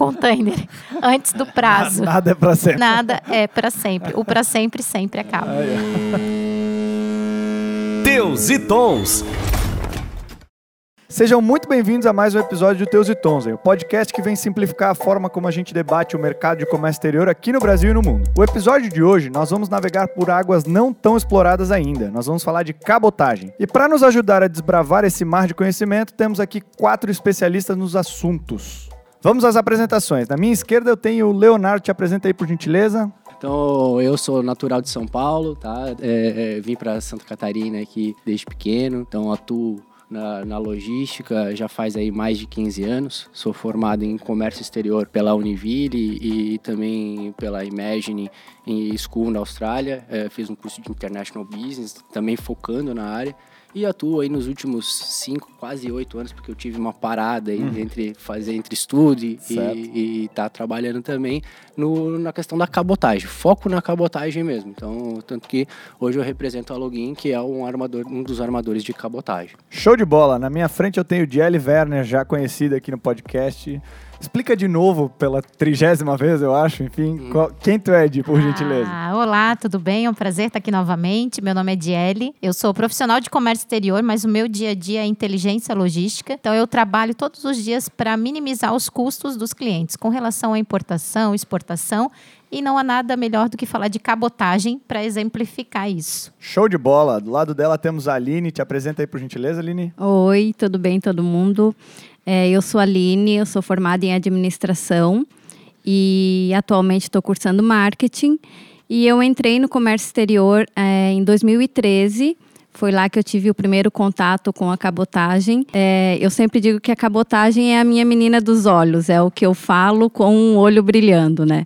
container antes do prazo. Nada é para sempre. Nada é para sempre. O para sempre sempre acaba. Teus e Tons. Sejam muito bem-vindos a mais um episódio do Teus e Tons, o podcast que vem simplificar a forma como a gente debate o mercado de comércio exterior aqui no Brasil e no mundo. O episódio de hoje nós vamos navegar por águas não tão exploradas ainda. Nós vamos falar de cabotagem. E para nos ajudar a desbravar esse mar de conhecimento, temos aqui quatro especialistas nos assuntos. Vamos às apresentações. Na minha esquerda eu tenho o Leonardo, te apresenta aí por gentileza. Então, eu sou natural de São Paulo, tá? É, é, vim para Santa Catarina aqui desde pequeno, então atuo na, na, logística já faz aí mais de 15 anos. Sou formado em comércio exterior pela Univille e, e também pela Imagine School na Austrália. É, fiz um curso de International Business, também focando na área. E atuo aí nos últimos cinco, quase oito anos, porque eu tive uma parada aí uhum. entre fazer entre estudo e estar tá trabalhando também no, na questão da cabotagem. Foco na cabotagem mesmo. Então, tanto que hoje eu represento a Login, que é um armador, um dos armadores de cabotagem. Show de bola! Na minha frente eu tenho o Jelly Werner, já conhecido aqui no podcast. Explica de novo pela trigésima vez, eu acho, enfim, hum. qual, quem tu é, Edi, por ah, gentileza? Olá, tudo bem? É um prazer estar aqui novamente. Meu nome é Diele. Eu sou profissional de comércio exterior, mas o meu dia a dia é inteligência logística. Então, eu trabalho todos os dias para minimizar os custos dos clientes com relação à importação, exportação e não há nada melhor do que falar de cabotagem para exemplificar isso. Show de bola! Do lado dela temos a Aline. Te apresenta aí, por gentileza, Aline. Oi, tudo bem, todo mundo? É, eu sou a Aline, eu sou formada em administração e atualmente estou cursando marketing. E eu entrei no comércio exterior é, em 2013. Foi lá que eu tive o primeiro contato com a cabotagem. É, eu sempre digo que a cabotagem é a minha menina dos olhos, é o que eu falo com um olho brilhando, né?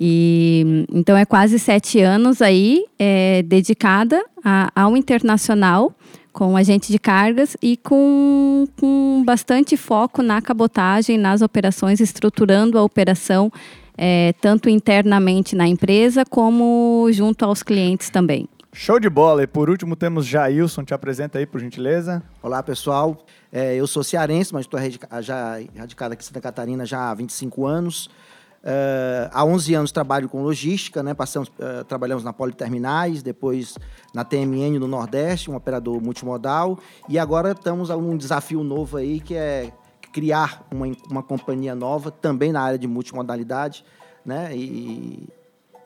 E então é quase sete anos aí é, dedicada a, ao internacional com agente de cargas e com, com bastante foco na cabotagem, nas operações, estruturando a operação é, tanto internamente na empresa como junto aos clientes também. Show de bola! E por último temos Jailson, te apresenta aí por gentileza. Olá pessoal, é, eu sou cearense, mas estou já radicado aqui em Santa Catarina já há 25 anos. Uh, há 11 anos trabalho com logística, né? Passamos, uh, trabalhamos na Politerminais, depois na TMN no Nordeste, um operador multimodal, e agora estamos a um desafio novo aí que é criar uma, uma companhia nova também na área de multimodalidade, né? E,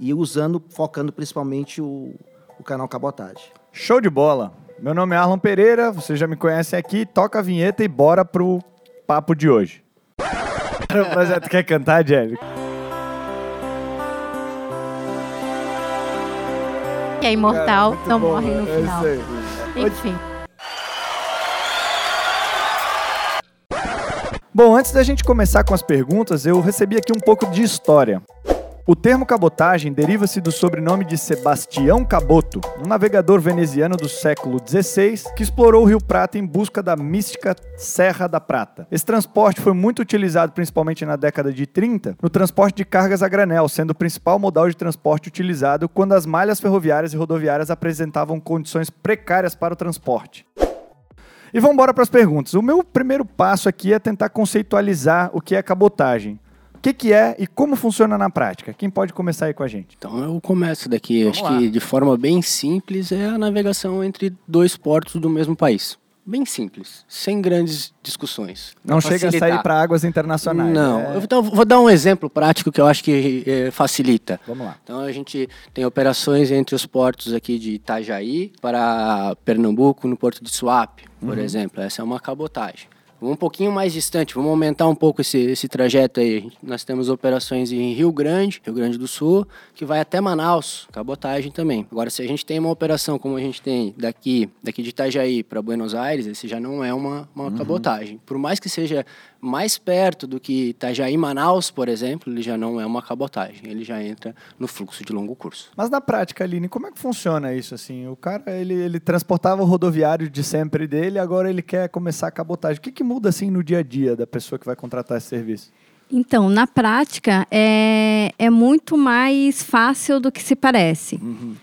e usando, focando principalmente o, o canal Cabotagem. Show de bola! Meu nome é Arlon Pereira, você já me conhece aqui, toca a vinheta e bora pro papo de hoje. o projeto quer cantar, Jerry? Que é imortal, Cara, não bom, morre no final. Enfim. Bom, antes da gente começar com as perguntas, eu recebi aqui um pouco de história. O termo cabotagem deriva-se do sobrenome de Sebastião Caboto, um navegador veneziano do século XVI que explorou o Rio Prata em busca da mística Serra da Prata. Esse transporte foi muito utilizado principalmente na década de 30 no transporte de cargas a granel, sendo o principal modal de transporte utilizado quando as malhas ferroviárias e rodoviárias apresentavam condições precárias para o transporte. E vamos embora para as perguntas. O meu primeiro passo aqui é tentar conceitualizar o que é cabotagem que, que é e como funciona na prática? Quem pode começar aí com a gente? Então eu começo daqui. Vamos Acho lá. que de forma bem simples é a navegação entre dois portos do mesmo país. Bem simples, sem grandes discussões. Não chega a sair para águas internacionais. Não. É... Então, vou dar um exemplo prático que eu acho que é, facilita. Vamos lá. Então, a gente tem operações entre os portos aqui de Itajaí para Pernambuco, no porto de Suape, por uhum. exemplo. Essa é uma cabotagem um pouquinho mais distante, vamos aumentar um pouco esse, esse trajeto aí. Nós temos operações em Rio Grande, Rio Grande do Sul, que vai até Manaus, cabotagem também. Agora, se a gente tem uma operação como a gente tem daqui, daqui de Itajaí para Buenos Aires, esse já não é uma, uma uhum. cabotagem. Por mais que seja mais perto do que Itajaí Manaus, por exemplo, ele já não é uma cabotagem, ele já entra no fluxo de longo curso. Mas na prática, Aline, como é que funciona isso assim? O cara, ele, ele transportava o rodoviário de sempre dele, agora ele quer começar a cabotagem. O que, que muda assim no dia a dia da pessoa que vai contratar esse serviço? Então, na prática, é, é muito mais fácil do que se parece.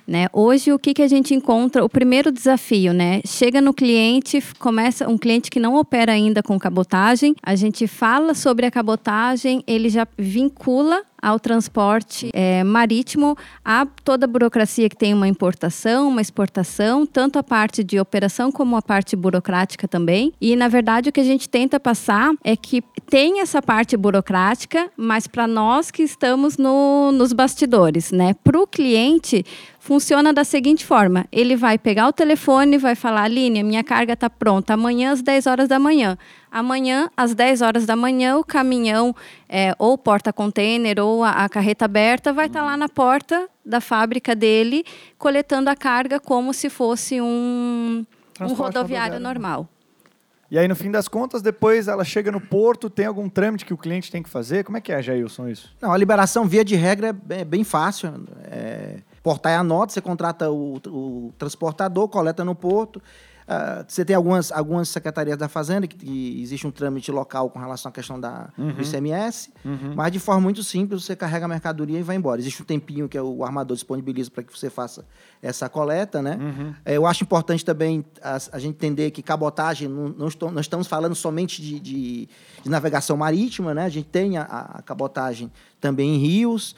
Né? Hoje, o que, que a gente encontra? O primeiro desafio, né? Chega no cliente, começa um cliente que não opera ainda com cabotagem, a gente fala sobre a cabotagem, ele já vincula ao transporte é, marítimo, a toda a burocracia que tem uma importação, uma exportação, tanto a parte de operação como a parte burocrática também. E, na verdade, o que a gente tenta passar é que tem essa parte burocrática, mas para nós que estamos no, nos bastidores, né? Para o cliente, funciona da seguinte forma: ele vai pegar o telefone, vai falar, Aline, minha carga está pronta amanhã às 10 horas da manhã. Amanhã, às 10 horas da manhã, o caminhão, é, ou porta-container, ou a, a carreta aberta, vai estar tá lá na porta da fábrica dele, coletando a carga como se fosse um, um rodoviário normal. E aí, no fim das contas, depois ela chega no porto, tem algum trâmite que o cliente tem que fazer? Como é que é, Jailson, isso? Não, a liberação via de regra é bem, bem fácil. É, portar é a nota, você contrata o, o transportador, coleta no porto. Ah, você tem algumas, algumas secretarias da Fazenda que, que existe um trâmite local com relação à questão da, do ICMS, mas de forma muito simples, você carrega a mercadoria e vai embora. Existe um tempinho que o armador disponibiliza para que você faça essa coleta, né? É, eu acho importante também a, a gente entender que cabotagem, não, não estou- nós estamos falando somente de, de- de navegação marítima, né? A gente tem a, a cabotagem também em rios.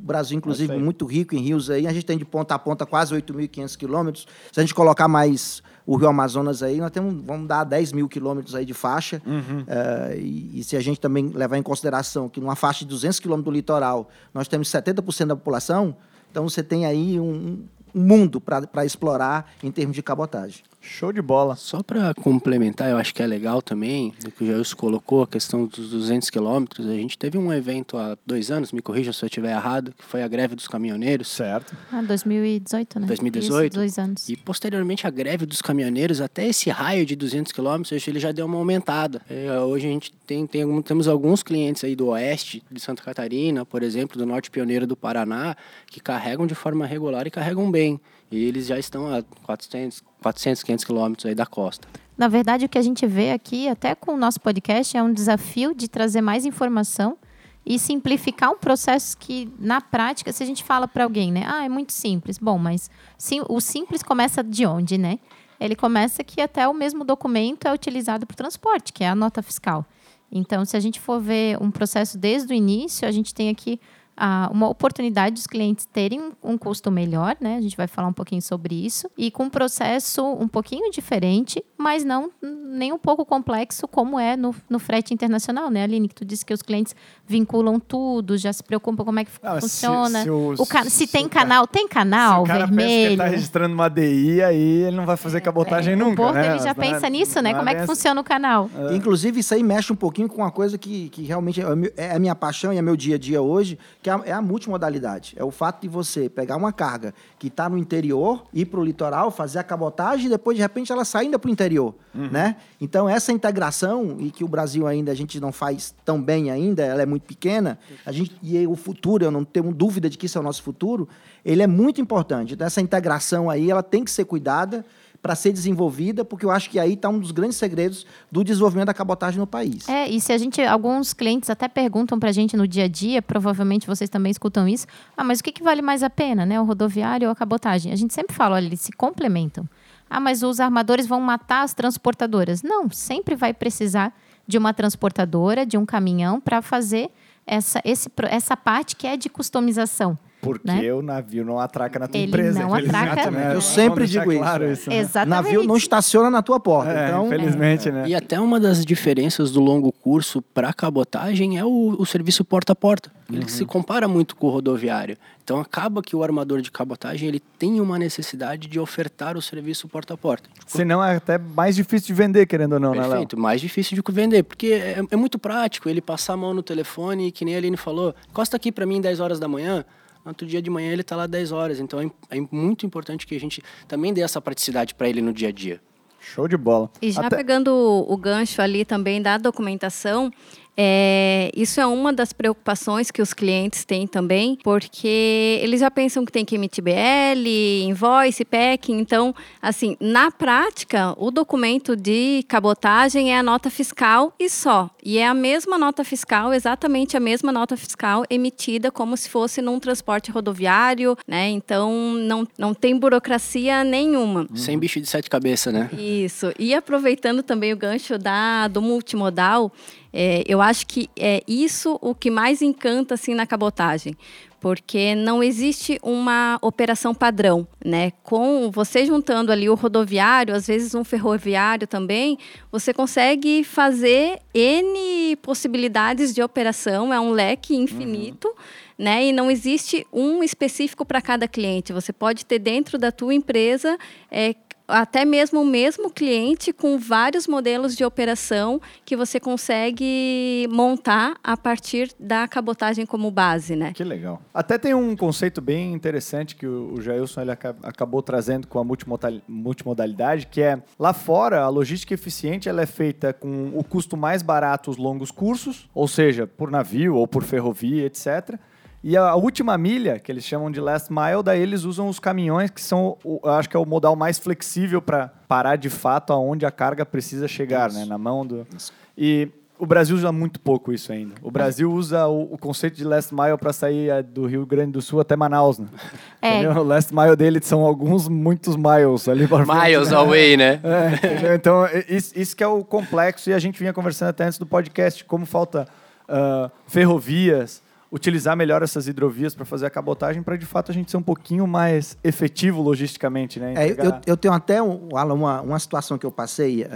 O Brasil, inclusive, muito rico em rios aí. A gente tem de ponta a ponta quase 8.500 quilômetros. Se a gente colocar mais o Rio Amazonas aí, nós temos, vamos dar 10 mil quilômetros aí de faixa. Eh, e, e se a gente também levar em consideração que numa faixa de 200 quilômetros do litoral, nós temos 70% da população, então você tem aí um, um mundo para explorar em termos de cabotagem. Show de bola. Só para complementar, eu acho que é legal também, o que o Jailson colocou, a questão dos 200 quilômetros. A gente teve um evento há dois anos, me corrija se eu estiver errado, que foi a greve dos caminhoneiros. Certo. Ah, 2018, né? 2018. Isso, dois anos. E posteriormente a greve dos caminhoneiros, até esse raio de 200 quilômetros, ele já deu uma aumentada. É, hoje a gente tem, tem algum- temos alguns clientes aí do oeste de Santa Catarina, por exemplo, do norte pioneiro do Paraná, que carregam de forma regular e carregam bem. E eles já estão a 400, 400 500 quilômetros aí da costa. Na verdade, o que a gente vê aqui, até com o nosso podcast, é um desafio de trazer mais informação e simplificar um processo que, na prática, se a gente fala para alguém, né? Ah, é muito simples. Bom, mas sim, o simples começa de onde, né? Ele começa que até o mesmo documento é utilizado para o transporte, que é a nota fiscal. Então, se a gente for ver um processo desde o início, a gente tem aqui ah, uma oportunidade dos clientes terem um, custo melhor, né? A gente vai falar um pouquinho sobre isso. E com um processo um pouquinho diferente, mas não nem um pouco complexo como é no, no frete internacional, né, Aline? Que tu disse que os clientes vinculam tudo, já se preocupam como é que Ah, se- funciona. se o- O ca- se, se tem o canal, tem canal Se o cara pensa que ele vermelho. tá registrando uma DI, aí ele não vai fazer cabotagem É, nunca, o Porto né? ele já Não é- pensa nisso, né? não Como é que funciona o canal? Inclusive, isso aí mexe um pouquinho com uma coisa que, que realmente é, o é a minha paixão e é meu dia a dia hoje, que é a, é a multimodalidade. É o fato de você pegar uma carga que está no interior, ir para o litoral, fazer a cabotagem e depois, de repente, ela sai ainda para o interior. Né? Então, essa integração, e que o Brasil ainda a gente não faz tão bem ainda, ela é muito pequena, a gente, e o futuro, eu não tenho dúvida de que isso é o nosso futuro, ele é muito importante. Então, essa integração aí, ela tem que ser cuidada para ser desenvolvida, porque eu acho que aí está um dos grandes segredos do desenvolvimento da cabotagem no país. É, e se a gente. Alguns clientes até perguntam pra gente no dia a dia, provavelmente vocês também escutam isso. Ah, mas o que, que vale mais a pena, né? O rodoviário ou a cabotagem? A gente sempre fala, olha, eles se complementam. Ah, mas os armadores vão matar as transportadoras. Não, sempre vai precisar de uma transportadora, de um caminhão, para fazer essa, esse, essa parte que é de customização. Porque né? o navio não atraca na tua Ele empresa. não infelizmente, atraca. né? Eu sempre digo isso, claro né? isso. né? Exatamente. Navio não estaciona na tua porta. É, então, infelizmente, né? E até uma das diferenças do longo curso para cabotagem é o, o serviço porta a porta. Ele se compara muito com o rodoviário. Então acaba que o armador de cabotagem ele tem uma necessidade de ofertar o serviço porta a porta. Senão é até mais difícil de vender, querendo ou não, né, Léo? Perfeito, mais difícil de vender, porque é, é muito prático ele passar a mão no telefone e que nem a Aline falou, encosta aqui para mim 10 horas da manhã, outro dia de manhã ele está lá 10 horas. Então é, é muito importante que a gente também dê essa praticidade para ele no dia a dia. Show de bola. E já Até- pegando o, o gancho ali também da documentação, É, isso é uma das preocupações que os clientes têm também, porque eles já pensam que tem que emitir BL, invoice, PEC. Então, assim, na prática, o documento de cabotagem é a nota fiscal e só. E é a mesma nota fiscal, exatamente a mesma nota fiscal emitida como se fosse num transporte rodoviário, né? Então, não, não tem burocracia nenhuma. Sem bicho de sete cabeças, né? Isso. E aproveitando também o gancho da, do multimodal, é, eu acho que é isso o que mais encanta assim na cabotagem, porque não existe uma operação padrão, né? Com você juntando ali o rodoviário, às vezes um ferroviário também, você consegue fazer N possibilidades de operação, é um leque infinito. Uhum. Né? E não existe um específico para cada cliente. Você pode ter dentro da tua empresa é, até mesmo o mesmo cliente com vários modelos de operação que você consegue montar a partir da cabotagem como base, né? Que legal. Até tem um conceito bem interessante que o Jailson ele acabou trazendo com a multimodalidade, que é lá fora a logística eficiente ela é feita com o custo mais barato os longos cursos, ou seja, por navio ou por ferrovia, etc. E a última milha, que eles chamam de last mile, daí eles usam os caminhões, que são, eu acho que é o modal mais flexível para parar de fato aonde a carga precisa chegar, né? Na mão do. E o Brasil usa muito pouco isso ainda. O Brasil usa o, o conceito de last mile para sair é, do Rio Grande do Sul até Manaus, né? É. O last mile dele são alguns, muitos miles ali para Miles né? away, né? É, então, isso, isso que é o complexo. E a gente vinha conversando até antes do podcast, como falta uh, ferrovias, utilizar melhor essas hidrovias para fazer a cabotagem para de fato a gente ser um pouquinho mais efetivo logisticamente, né? É, eu, eu, tenho até um, uma, uma situação que eu passei uh,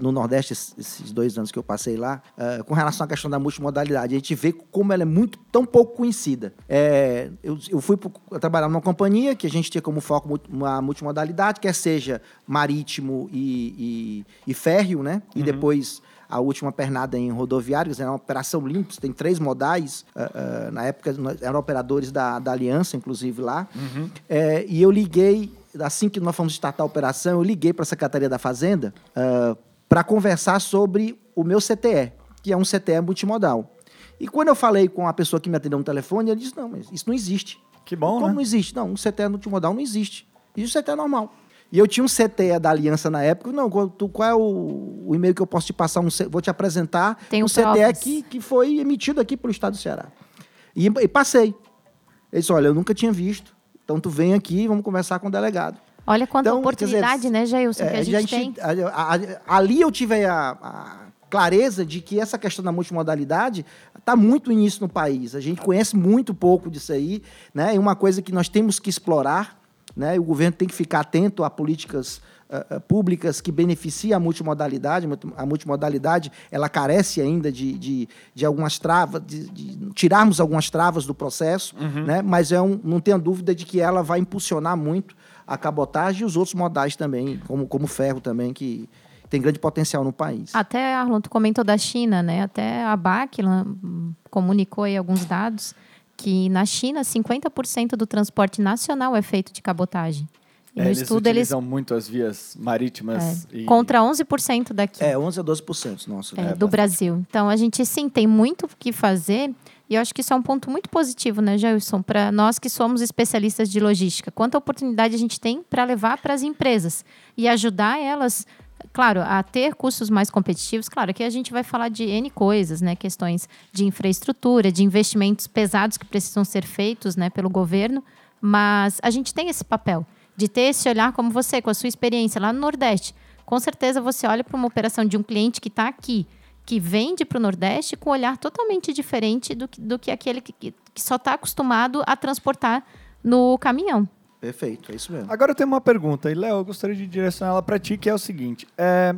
no Nordeste esses dois anos que eu passei lá uh, com relação à questão da multimodalidade. A gente vê como ela é muito tão pouco conhecida. É, eu, eu fui pro, trabalhar numa companhia que a gente tinha como foco uma multimodalidade, quer seja marítimo e, e, e férreo, né? E uhum. depois a última pernada em rodoviários, era uma operação limpa, tem três modais, uh, uh, na época eram operadores da, da Aliança, inclusive lá, uhum. é, e eu liguei, assim que nós fomos startar a operação, eu liguei para a Secretaria da Fazenda uh, para conversar sobre o meu CTE, que é um CTE multimodal. E quando eu falei com a pessoa que me atendeu no telefone, ele disse, não, mas isso não existe. Que bom, Como né? não existe? Não, um CTE multimodal não existe. Isso é CTE normal. E eu tinha um CTE da Aliança na época. Não, tu, qual é o, o e-mail que eu posso te passar? Um, vou te apresentar Tem um CTE que, que foi emitido aqui pelo Estado do Ceará. E, e passei. Ele disse, olha, eu nunca tinha visto. Então tu vem aqui e vamos conversar com o delegado. Olha quanta então, oportunidade, dizer, né, Jailson, é, que a gente, a gente tem. A, a, ali eu tive a, clareza de que essa questão da multimodalidade está muito início no país. A gente conhece muito pouco disso aí, né? E uma coisa que nós temos que explorar né? E o governo tem que ficar atento a políticas uh, públicas que beneficiam a multimodalidade. A multimodalidade ela carece ainda de, de, de algumas travas, de, de, tirarmos algumas travas do processo, uhum. né? mas é um, não tenho dúvida de que ela vai impulsionar muito a cabotagem e os outros modais também, como, como o ferro também, que tem grande potencial no país. Até, Arlon, tu comentou da China, né? Até a BAC comunicou aí alguns dados que na China 50% do transporte nacional é feito de cabotagem. E é, no eles estudo utilizam eles muito as vias marítimas. É, e... Contra 11% daqui. É, 11 a 12% nosso. É, né? do Brasil. Então, a gente sim tem muito o que fazer. E eu acho que isso é um ponto muito positivo, né, Jailson, para nós que somos especialistas de logística. Quanta oportunidade a gente tem para levar para as empresas e ajudar elas claro, a ter custos mais competitivos, claro, que a gente vai falar de N coisas, né? Questões de infraestrutura, de investimentos pesados que precisam ser feitos né, pelo governo, mas a gente tem esse papel de ter esse olhar como você, com a sua experiência lá no Nordeste. Com certeza você olha para uma operação de um cliente que está aqui, que vende para o Nordeste com um olhar totalmente diferente do, do que aquele que, que só está acostumado a transportar no caminhão. Perfeito, é isso mesmo. Agora eu tenho uma pergunta, e Léo, eu gostaria de direcionar ela para ti, que é o seguinte: é,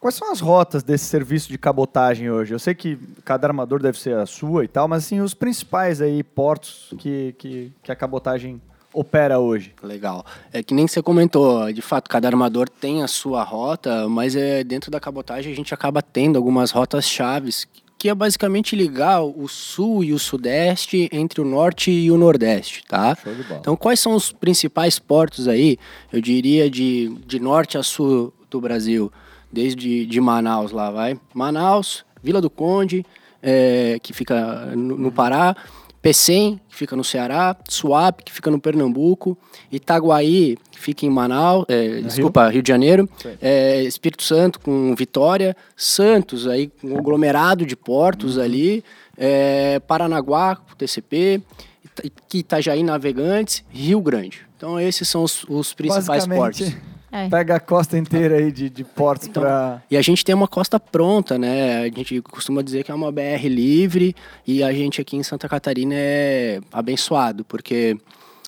quais são as rotas desse serviço de cabotagem hoje? Eu sei que cada armador deve ser a sua e tal, mas assim, os principais aí portos que, que, que a cabotagem opera hoje? Legal. É que nem você comentou, de fato, cada armador tem a sua rota, mas é dentro da cabotagem a gente acaba tendo algumas rotas chaves que é basicamente ligar o sul e o sudeste entre o norte e o nordeste, tá? Então, quais são os principais portos aí, eu diria, de, de norte a sul do Brasil? Desde de Manaus lá, vai? Manaus, Vila do Conde, é, que fica no, no Pará, Pecém, que fica no Ceará, Suape, que fica no Pernambuco, Itaguaí, que fica em Manaus, é, desculpa, Rio de Janeiro, é, Espírito Santo com Vitória, Santos, aí com um aglomerado de portos ali, é, Paranaguá, com TCP, Ita- Itajaí Navegantes, Rio Grande. Então esses são os, os principais portos. É. pega a costa inteira aí de, de portos Então, pra... E a gente tem uma costa pronta, né? A gente costuma dizer que é uma BR livre e a gente aqui em Santa Catarina é abençoado, porque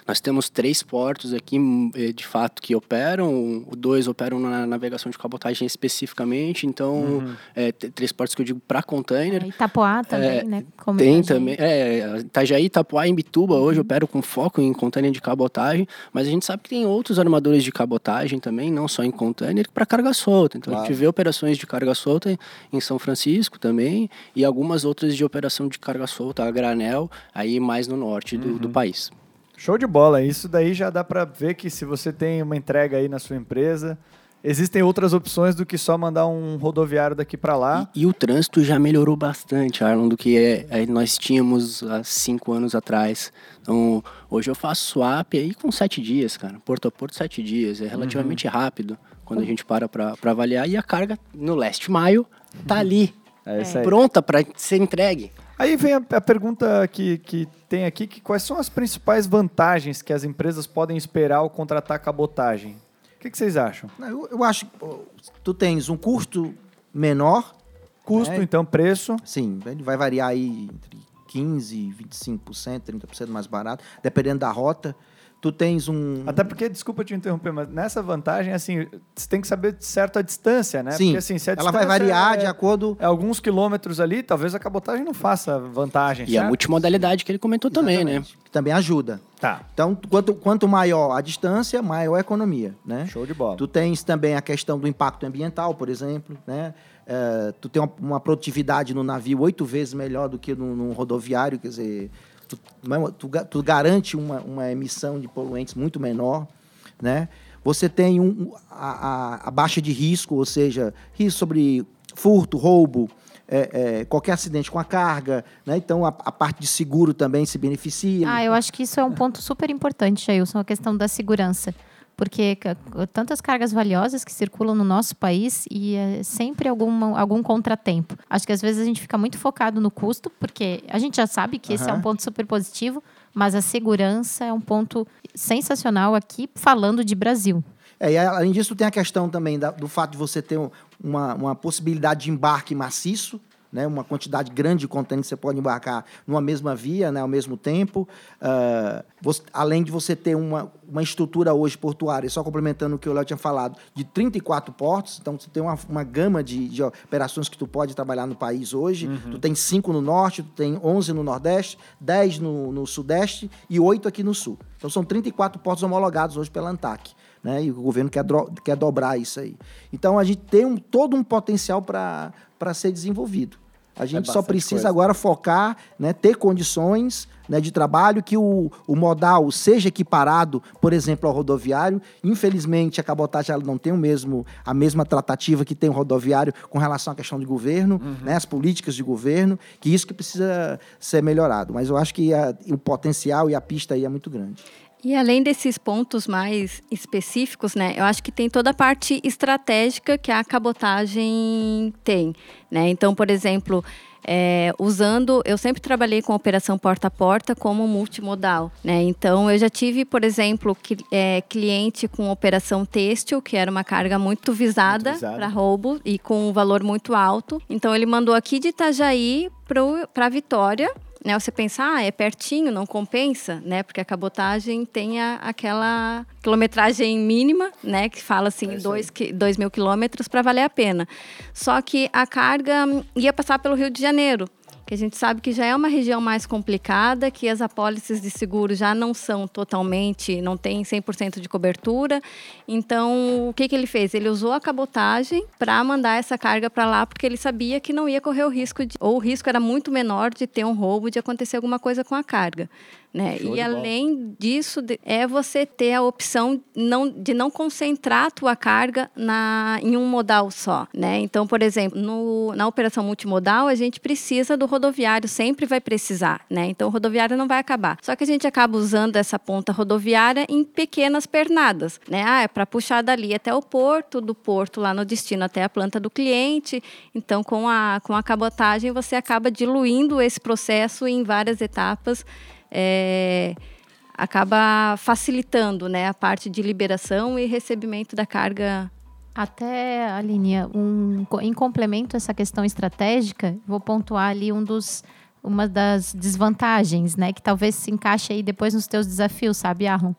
nós temos três portos aqui, hum, eh, de fato, que operam. Dois operam na navegação de cabotagem especificamente, então, é, t- três portos que eu digo para container. É, Itapoá também, né? Como Tem também, é, Itajaí, Itapuá e Imbituba hoje operam com foco em container de cabotagem, mas a gente sabe que tem outros armadores de cabotagem também, não só em container, para carga solta. Então a gente vê operações de carga solta em São Francisco também e algumas outras de operação de carga solta a granel, aí mais no norte do, do país. Show de bola. Isso daí já dá pra ver que se você tem uma entrega aí na sua empresa, existem outras opções do que só mandar um rodoviário daqui pra lá. E, e o trânsito já melhorou bastante, Arlon, do que é, é, nós tínhamos há cinco anos atrás. Então, hoje eu faço swap aí com sete dias, cara. Porto a porto, sete dias. É relativamente rápido quando a gente para para avaliar. E a carga no leste maio tá ali, É isso aí. pronta para ser entregue. Aí vem a, a pergunta que, que tem aqui, que quais são as principais vantagens que as empresas podem esperar ao contratar cabotagem? O que, que vocês acham? Eu, eu acho que tu tens um custo menor, Custo, É. então, preço. sim, ele vai variar aí entre 15% e 25%, 30% mais barato, dependendo da rota. Tu tens um... Até porque, desculpa te interromper, mas nessa vantagem, assim, você tem que saber certo a distância, né? Sim, Porque, assim, se a ela vai variar é, de acordo... é alguns quilômetros ali, talvez a cabotagem não faça vantagem, E a certo? multimodalidade que ele comentou também, né? Exatamente, que também ajuda. Tá, Então, quanto, quanto maior a distância, maior a economia, né? show de bola. Tu tens também a questão do impacto ambiental, por exemplo, né? Eh, tu tem uma, uma produtividade no navio oito vezes melhor do que no, num rodoviário, quer dizer, tu, é- tu, tu garante uma, uma emissão de poluentes muito menor, né? Você tem um, a, a- a baixa de risco, ou seja, risco sobre furto, roubo, eh, eh, qualquer acidente com a carga, né? Então a, a parte de seguro também se beneficia. Ah, eu acho que isso é um ponto super importante, Jailson, a questão da segurança. Porque tantas cargas valiosas que circulam no nosso país e é sempre alguma, algum contratempo. Acho que às vezes a gente fica muito focado no custo, porque a gente já sabe que esse é um ponto super positivo, mas a segurança é um ponto sensacional aqui, falando de Brasil. É, e além disso, tem a questão também da- do fato de você ter um- uma, uma possibilidade de embarque maciço, né, uma quantidade grande de contêiner que você pode embarcar numa mesma via, né, ao mesmo tempo. Ah, você- além de você ter uma, uma estrutura hoje portuária, só complementando o que o Léo tinha falado, de 34 portos, então você tem uma, uma gama de, de operações que tu pode trabalhar no país hoje. Tu tem cinco no norte, tu tem 11 no nordeste, 10 no, no sudeste e 8 aqui no sul. Então são 34 portos homologados hoje pela ANTAC né? E o governo quer, quer dobrar isso aí. Então a gente tem um- todo um potencial para ser desenvolvido. A gente só bastante precisa coisa. agora focar, né, ter condições né, de trabalho que o, o modal seja equiparado, por exemplo, ao rodoviário. Infelizmente, a cabotagem ela não tem o mesmo, a mesma tratativa que tem o rodoviário com relação à questão de governo, né, as políticas de governo, que isso que precisa ser melhorado. Mas eu acho que a- o potencial e a pista aí é muito grande. E além desses pontos mais específicos, né, eu acho que tem toda a parte estratégica que a cabotagem tem, né? Então, por exemplo, é, usando, eu sempre trabalhei com operação porta a porta como multimodal, né? Então, eu já tive, por exemplo, que, é, cliente com operação têxtil, que era uma carga muito visada visada. para roubo e com um valor muito alto. Então, ele mandou aqui de Itajaí para Vitória, né, você pensa, ah, é pertinho, não compensa, né? Porque a cabotagem tem a- aquela quilometragem mínima, né? Que fala assim, dois, qui- dois mil quilômetros para valer a pena. Só que a carga ia passar pelo Rio de Janeiro, que a gente sabe que já é uma região mais complicada, que as apólices de seguro já não são totalmente, não tem 100% de cobertura. Então, o que, que ele fez? Ele usou a cabotagem para mandar essa carga para lá, porque ele sabia que não ia correr o risco, de, ou o risco era muito menor de ter um roubo, de acontecer alguma coisa com a carga. Né? E de bola. além disso, é você ter a opção não, de não concentrar a tua carga na, em um modal só. Né? Então, por exemplo, no, na operação multimodal, a gente precisa do rodoviário sempre vai precisar, né? Então o rodoviário não vai acabar. Só que a gente acaba usando essa ponta rodoviária em pequenas pernadas, né? Ah, é para puxar dali até o porto, do porto lá no destino até a planta do cliente. Então com a com a cabotagem você acaba diluindo esse processo em várias etapas. É, acaba facilitando né, a parte de liberação e recebimento da carga até, Aline, um, em complemento a essa questão estratégica, vou pontuar ali um dos, uma das desvantagens, né? Que talvez se encaixe aí depois nos teus desafios, sabe, Arron? Uhum.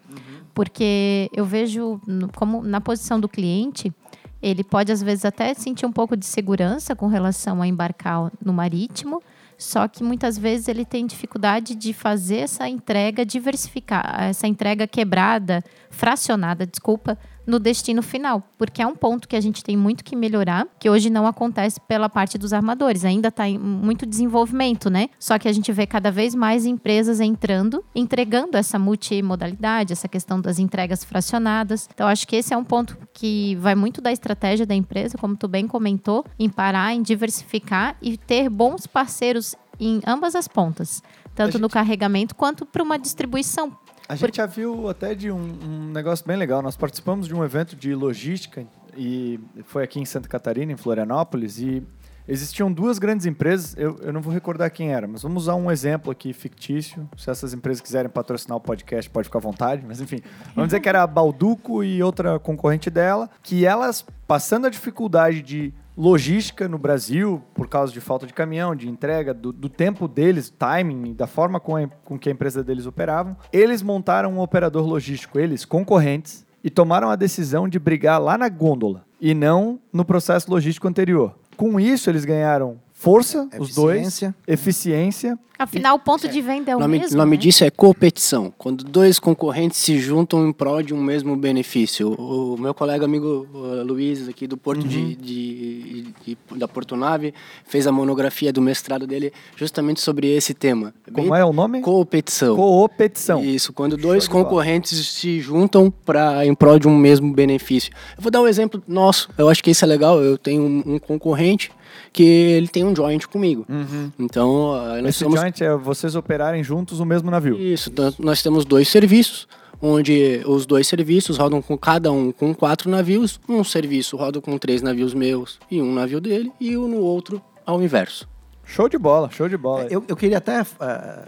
Porque eu vejo como na posição do cliente, ele pode às vezes até sentir um pouco de segurança com relação a embarcar no marítimo, só que muitas vezes ele tem dificuldade de fazer essa entrega diversificar, essa entrega quebrada, fracionada, desculpa, no destino final, porque é um ponto que a gente tem muito que melhorar, que hoje não acontece pela parte dos armadores, ainda está em muito desenvolvimento, né? Só que a gente vê cada vez mais empresas entrando, entregando essa multimodalidade, essa questão das entregas fracionadas. Então, acho que esse é um ponto que vai muito da estratégia da empresa, como tu bem comentou, em parar, em diversificar e ter bons parceiros em ambas as pontas, tanto gente... no carregamento quanto para uma distribuição. A gente já viu até de um, um, negócio bem legal. Nós participamos de um evento de logística e foi aqui em Santa Catarina, em Florianópolis, e existiam duas grandes empresas. Eu, eu não vou recordar quem era, mas vamos usar um exemplo aqui fictício. Se essas empresas quiserem patrocinar o podcast, pode ficar à vontade. Mas enfim, vamos dizer que era a Balduco e outra concorrente dela, que elas passando a dificuldade de logística no Brasil, por causa de falta de caminhão, de entrega, do, do tempo deles, timing, da forma com, a, com que a empresa deles operavam, eles montaram um operador logístico, eles, concorrentes, e tomaram a decisão de brigar lá na gôndola e não no processo logístico anterior. Com isso, eles ganharam força, os dois, eficiência. Afinal, o ponto de venda é o nome, mesmo. O nome né? disso é competição. Quando dois concorrentes se juntam em prol de um mesmo benefício. O, o meu colega amigo Luiz, aqui do Porto uhum. de, de, de, da Porto Nave, fez a monografia do mestrado dele justamente sobre esse tema. Como Bem, é o nome? Competição. Competição. Isso, quando dois concorrentes se juntam para em prol de um mesmo benefício. Eu vou dar um exemplo nosso. Eu acho que isso é legal. Eu tenho um, um concorrente que ele tem um joint comigo. Uhum. Então, nós Esse somos... joint é vocês operarem juntos o mesmo navio. Isso, então, nós temos dois serviços, onde os dois serviços rodam com cada um com quatro navios. Um serviço roda com três navios meus e um navio dele, e o no outro ao inverso. Show de bola, show de bola. Eu, eu queria até uh,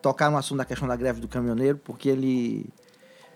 tocar no assunto da questão da greve do caminhoneiro, porque ele.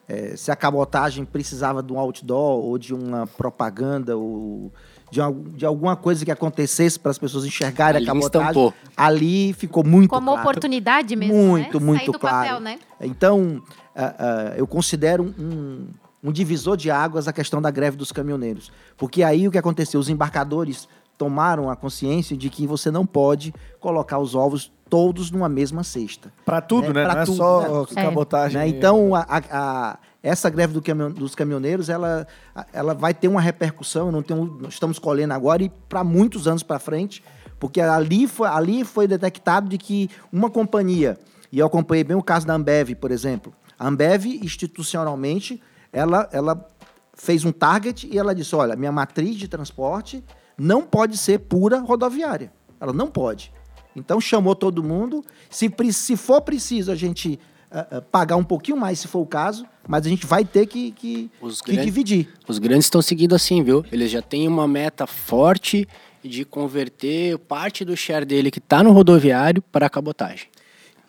É, se a cabotagem precisava de um outdoor ou de uma propaganda ou de, de alguma coisa que acontecesse para as pessoas enxergarem ali a cabotagem, estampou. ali ficou muito Como claro. oportunidade mesmo, Muito, né? muito claro. Papel, né? Então, uh, uh, eu considero um, um divisor de águas a questão da greve dos caminhoneiros. Porque aí o que aconteceu? Os embarcadores tomaram a consciência de que você não pode colocar os ovos todos numa mesma cesta. Para tudo, né? né? Não é tudo, é só né? cabotagem. Né? Então, a, a, essa greve do dos caminhoneiros, ela, ela vai ter uma repercussão, não tenho, estamos colhendo agora e para muitos anos para frente, porque ali foi, ali foi detectado de que uma companhia, e eu acompanhei bem o caso da Ambev, por exemplo, a Ambev, institucionalmente, ela, ela fez um target e ela disse, olha, minha matriz de transporte não pode ser pura rodoviária. Ela não pode. Então chamou todo mundo. Se, se for preciso a gente uh, pagar um pouquinho mais, se for o caso, mas a gente vai ter que, que, que dividir. Os grandes estão seguindo assim, viu? Eles já têm uma meta forte de converter parte do share dele que está no rodoviário para a cabotagem.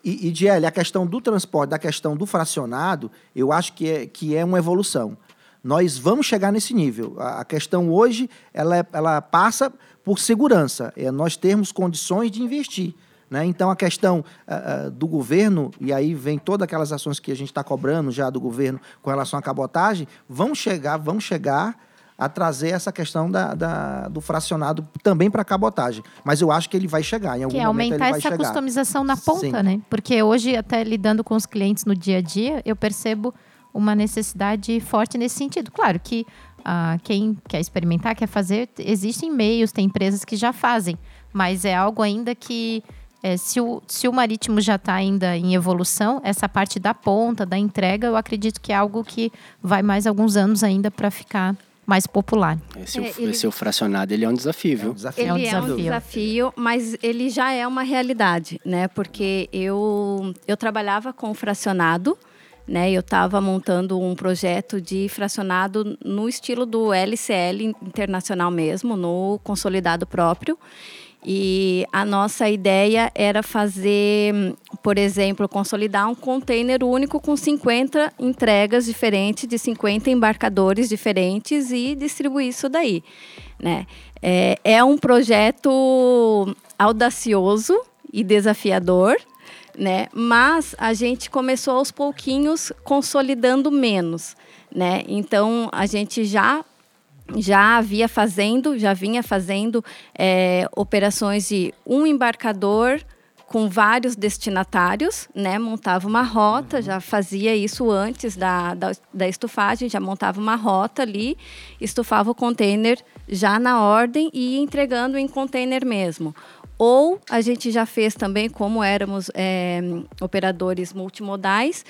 E, e a questão do transporte, da questão do fracionado, eu acho que é, que é uma evolução. Nós vamos chegar nesse nível. A, a questão hoje, ela, é, ela passa por segurança. É nós termos condições de investir. Né? Então, a questão uh, uh, do governo, e aí vem todas aquelas ações que a gente está cobrando já do governo com relação à cabotagem, vão chegar, vão chegar a trazer essa questão da, da do fracionado também para a cabotagem. Mas eu acho que ele vai chegar. Em algum que é aumentar essa chegar. customização na ponta, Sim. né? Porque hoje, até lidando com os clientes no dia a dia, eu percebo uma necessidade forte nesse sentido. Claro que ah, quem quer experimentar, quer fazer, existem meios, tem empresas que já fazem, mas é algo ainda que é, se, o, se o marítimo já está ainda em evolução, essa parte da ponta, da entrega, eu acredito que é algo que vai mais alguns anos ainda para ficar mais popular. Esse, É, esse ele- o fracionado, ele é um desafio, É viu? um desafio. É um Ele é um desafio. desafio, mas ele já é uma realidade, né? Porque eu, eu trabalhava com fracionado, né? Eu estava montando um projeto de fracionado no estilo do LCL internacional mesmo, no consolidado próprio. E a nossa ideia era fazer, por exemplo, consolidar um container único com 50 entregas diferentes, de 50 embarcadores diferentes e distribuir isso daí. Né? É, é um projeto audacioso e desafiador, né? mas a gente começou aos pouquinhos consolidando menos. Né? Então, a gente já já havia fazendo, já vinha fazendo é, operações de um embarcador com vários destinatários, né? Montava uma rota, já fazia isso antes da, da, da estufagem, já montava uma rota ali, estufava o container já na ordem e ia entregando em container mesmo. Ou a gente já fez também, como éramos é, operadores multimodais,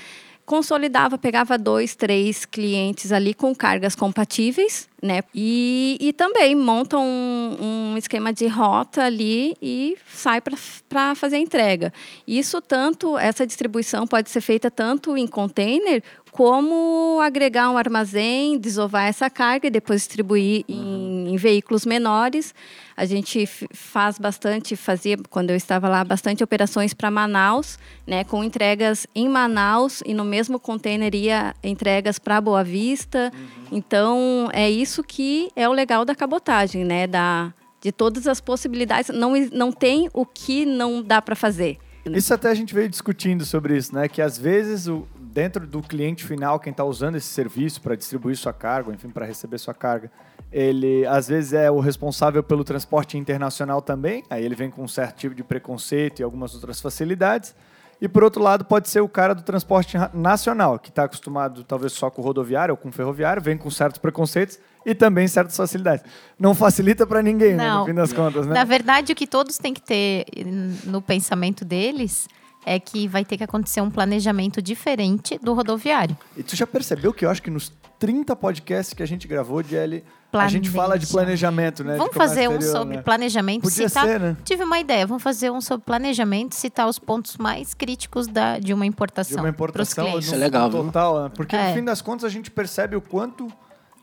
consolidava, pegava dois, três clientes ali com cargas compatíveis, né? E, e também monta um, um esquema de rota ali e sai para fazer a entrega. Isso tanto, essa distribuição pode ser feita tanto em container como agregar um armazém, desovar essa carga e depois distribuir em, em veículos menores. A gente faz bastante, fazia quando eu estava lá bastante operações para Manaus, né, com entregas em Manaus e no mesmo container ia entregas para Boa Vista. Então é isso que é o legal da cabotagem, né, da de todas as possibilidades. Não não tem o que não dá para fazer. Isso até a gente veio discutindo sobre isso, né? Que às vezes o, dentro do cliente final, quem está usando esse serviço para distribuir sua carga, enfim, para receber sua carga, ele às vezes é o responsável pelo transporte internacional também. Aí ele vem com um certo tipo de preconceito e algumas outras facilidades. E por outro lado, pode ser o cara do transporte ra- nacional, que está acostumado talvez só com rodoviário ou com ferroviário, vem com certos preconceitos e também certas facilidades. Não facilita para ninguém, né, no fim das contas, né? Na verdade, o que todos têm que ter no pensamento deles é que vai ter que acontecer um planejamento diferente do rodoviário. E tu já percebeu que eu acho que nos 30 podcasts que a gente gravou, DL, a gente fala de planejamento, né? de Vamos comércio fazer um exterior, sobre né? planejamento. Podia citar- ser, né? Tive uma ideia. Vamos fazer um sobre planejamento, citar os pontos mais críticos da, de uma De importação. uma pros importação. Isso é legal, total, né? Porque É. no fim das contas a gente percebe o quanto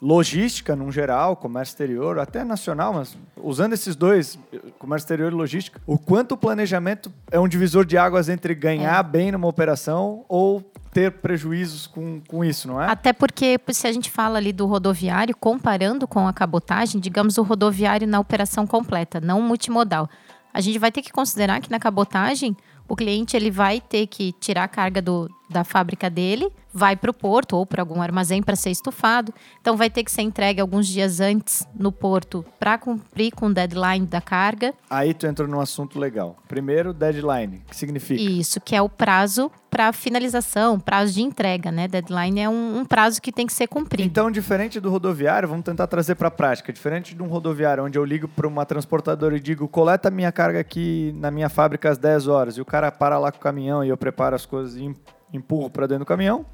logística, num geral, comércio exterior, até nacional, mas usando esses dois, comércio exterior e logística, o quanto o planejamento é um divisor de águas entre ganhar É. bem numa operação ou ter prejuízos com, com isso, não é? Até porque, se a gente fala ali do rodoviário, comparando com a cabotagem, digamos o rodoviário na operação completa, não multimodal. A gente vai ter que considerar que na cabotagem, o cliente ele vai ter que tirar a carga do, da fábrica dele, vai para o porto ou para algum armazém para ser estufado. Então, vai ter que ser entregue alguns dias antes no porto para cumprir com o deadline da carga. Aí tu entrou num assunto legal. Primeiro, deadline, que significa? Isso, que é o prazo para finalização, prazo de entrega, né? Deadline é um, um prazo que tem que ser cumprido. Então, diferente do rodoviário, vamos tentar trazer para a prática. Diferente de um rodoviário, onde eu ligo para uma transportadora e digo, coleta minha carga aqui na minha fábrica às 10 horas, e o cara para lá com o caminhão e eu preparo as coisas e empurro para dentro do caminhão.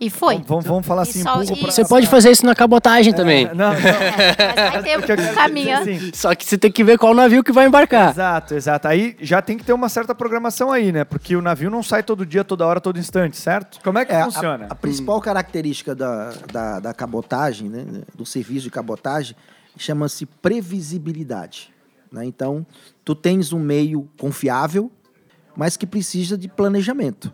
E foi. Vamos, vamos, vamos falar E assim, empurro e- pra... Você pode fazer isso na cabotagem também. É, não, não. É, mas vai ter quero um caminhão. dizer assim, Só que você tem que ver qual navio que vai embarcar. Exato, exato. Aí já tem que ter uma certa programação aí, né? Porque o navio não sai todo dia, toda hora, todo instante, certo? Como é que É, a- funciona? A, principal característica da, da, da cabotagem, né, do serviço de cabotagem, chama-se previsibilidade. né? Então, tu tens um meio confiável, mas que precisa de planejamento.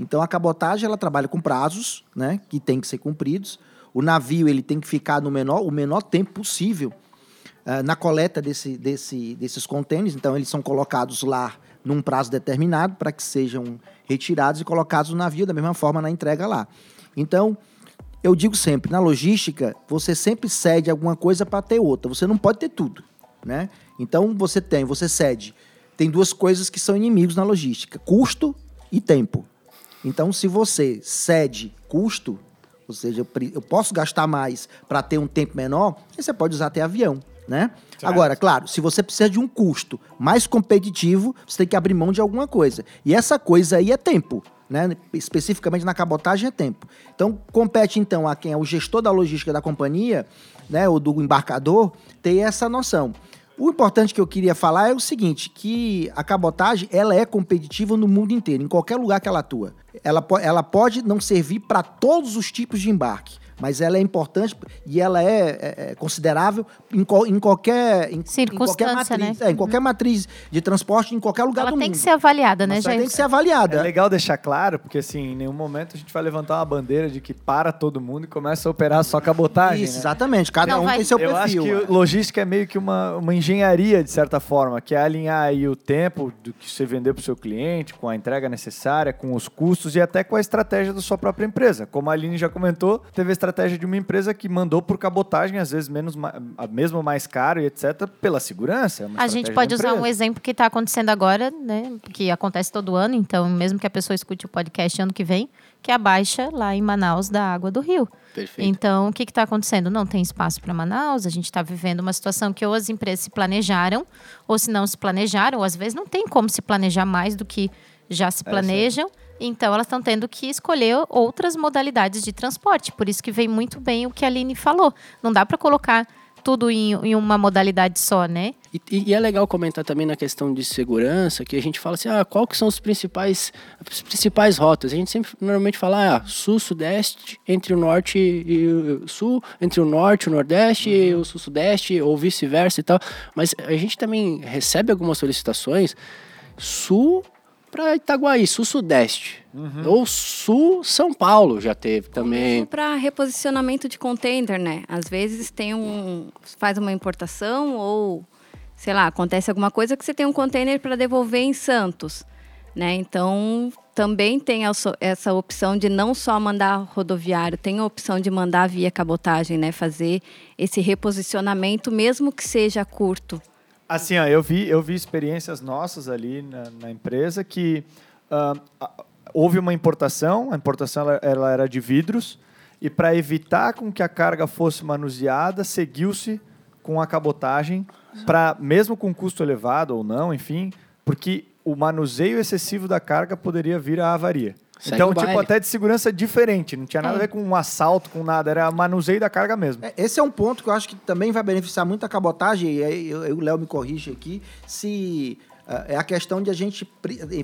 Então, a cabotagem ela trabalha com prazos, né, que tem que ser cumpridos. O navio ele tem que ficar no menor, o menor tempo possível ah, na coleta desse, desse, desses contêineres. Então, eles são colocados lá num prazo determinado para que sejam retirados e colocados no navio da mesma forma na entrega lá. Então, eu digo sempre, na logística, você sempre cede alguma coisa para ter outra. Você não pode ter tudo, né? Então, você tem, você cede. Tem duas coisas que são inimigos na logística: custo e tempo. Então, se você cede custo, ou seja, eu posso gastar mais para ter um tempo menor, aí você pode usar até avião, né? Agora, claro, se você precisa de um custo mais competitivo, você tem que abrir mão de alguma coisa. E essa coisa aí é tempo. né? especificamente na cabotagem, é tempo. Então, compete então a quem é o gestor da logística da companhia, né, ou do embarcador, ter essa noção. O importante que eu queria falar é o seguinte, que a cabotagem ela é competitiva no mundo inteiro, em qualquer lugar que ela atua. Ela, ela pode não servir para todos os tipos de embarque, mas ela é importante e ela é, é, é considerável em, co, em qualquer em, em qualquer matriz, né? é, em qualquer uhum. matriz de transporte em qualquer lugar ela do mundo. Ela tem que ser avaliada, né, Jair? Tem que ser avaliada. É legal deixar claro, porque assim, em nenhum momento a gente vai levantar uma bandeira de que para todo mundo e começa a operar só cabotagem. Isso, né? exatamente. Cada Não, um vai... tem seu Eu perfil. Eu acho que logística é meio que uma, uma engenharia, de certa forma, que é alinhar aí o tempo do que você vender para o seu cliente, com a entrega necessária, com os custos e até com a estratégia da sua própria empresa. Como a Aline já comentou, teve a estratégia de uma empresa empresa que mandou por cabotagem, às vezes menos, mesmo mais caro e etc., pela segurança. É a gente pode usar um exemplo que está acontecendo agora, né? Que acontece todo ano, então, mesmo que a pessoa escute o podcast ano que vem, que é a baixa lá em Manaus da água do rio. Perfeito. Então, o que está acontecendo? Não tem espaço para Manaus, a gente está vivendo uma situação que ou as empresas se planejaram, ou se não se planejaram, ou às vezes não tem como se planejar mais do que já se é, planejam. É, então, elas estão tendo que escolher outras modalidades de transporte. Por isso que vem muito bem o que a Aline falou. Não dá para colocar tudo em, em, uma modalidade só, né? E, e, é legal comentar também na questão de segurança, que a gente fala assim, ah, qual que são os principais, as principais rotas? A gente sempre normalmente fala, ah, sul, sudeste, entre o norte e o sul, entre o norte e o nordeste, uhum. e o sul, sudeste, ou vice-versa e tal. Mas a gente também recebe algumas solicitações sul para Itaguaí, sul-sudeste. Uhum. Ou sul-São Paulo já teve também. Para reposicionamento de container, né? Às vezes tem um. faz uma importação ou, sei lá, acontece alguma coisa que você tem um container para devolver em Santos. Né? Então, também tem essa opção de não só mandar rodoviário, tem a opção de mandar via cabotagem, né? Fazer esse reposicionamento, mesmo que seja curto. Assim, ó, eu vi, eu vi experiências nossas ali na, na empresa que uh, houve uma importação, a importação ela, ela era de vidros, e para evitar com que a carga fosse manuseada, seguiu-se com a cabotagem, para mesmo com custo elevado ou não, enfim, porque o manuseio excessivo da carga poderia vir a avaria. Segue então, tipo, até de segurança diferente. Não tinha nada é. a ver com um assalto, com nada. Era manuseio da carga mesmo. É, esse é um ponto que eu acho que também vai beneficiar muito a cabotagem. E aí o Léo me corrige aqui. Se uh, é a questão de a gente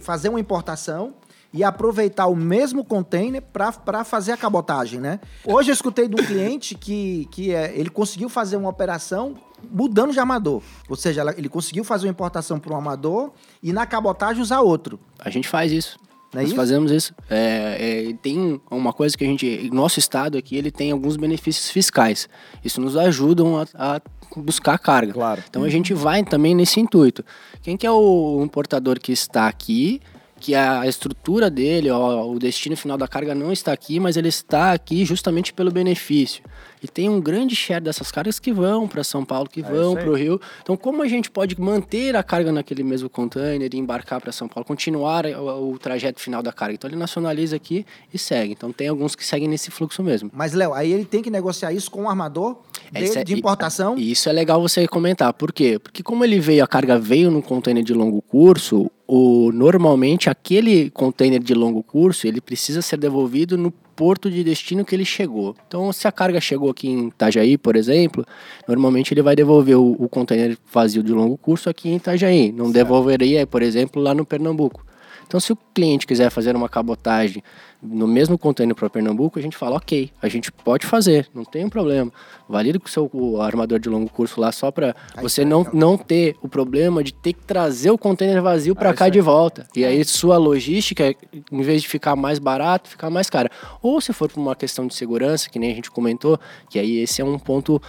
fazer uma importação e aproveitar o mesmo container para fazer a cabotagem, né? Hoje eu escutei de um cliente que, que é, ele conseguiu fazer uma operação mudando de armador. Ou seja, ele conseguiu fazer uma importação para um armador e na cabotagem usar outro. A gente faz isso. É Nós fazemos isso. É, é, tem uma coisa que a gente. Nosso estado aqui ele tem alguns benefícios fiscais. Isso nos ajuda a, a buscar carga. Claro. Então a gente vai também nesse intuito. Quem que é o importador que está aqui? Que a estrutura dele, ó, o destino final da carga não está aqui, mas ele está aqui justamente pelo benefício. E tem um grande share dessas cargas que vão para São Paulo, que é vão para o Rio. Então, como a gente pode manter a carga naquele mesmo container e embarcar para São Paulo, continuar o, o, trajeto final da carga? Então, ele nacionaliza aqui e segue. Então, tem alguns que seguem nesse fluxo mesmo. Mas, Léo, aí ele tem que negociar isso com o armador dele, é, de importação? E isso é legal você comentar. Por quê? Porque como ele veio, a carga veio num container de longo curso, o, normalmente aquele container de longo curso ele precisa ser devolvido no porto de destino que ele chegou. Então, se a carga chegou aqui em Itajaí, por exemplo, normalmente ele vai devolver o, o container vazio de longo curso aqui em Itajaí. Não certo. devolveria, por exemplo, lá no Pernambuco. Então, se o cliente quiser fazer uma cabotagem no mesmo container para Pernambuco, a gente fala, ok, a gente pode fazer, não tem um problema. Valida com o seu o armador de longo curso lá só para você tá, não, não ter o problema de ter que trazer o container vazio para cá de volta. E aí sua logística, em vez de ficar mais barato, ficar mais cara. Ou se for por uma questão de segurança, que nem a gente comentou, que aí esse é um ponto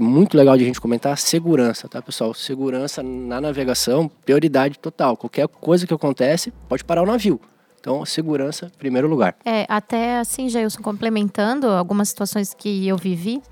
muito legal de a gente comentar segurança, tá, pessoal? Segurança na navegação, prioridade total. Qualquer coisa que acontece, pode parar o navio. Então, segurança, em primeiro lugar. É, até assim, Jailson, complementando algumas situações que eu vivi,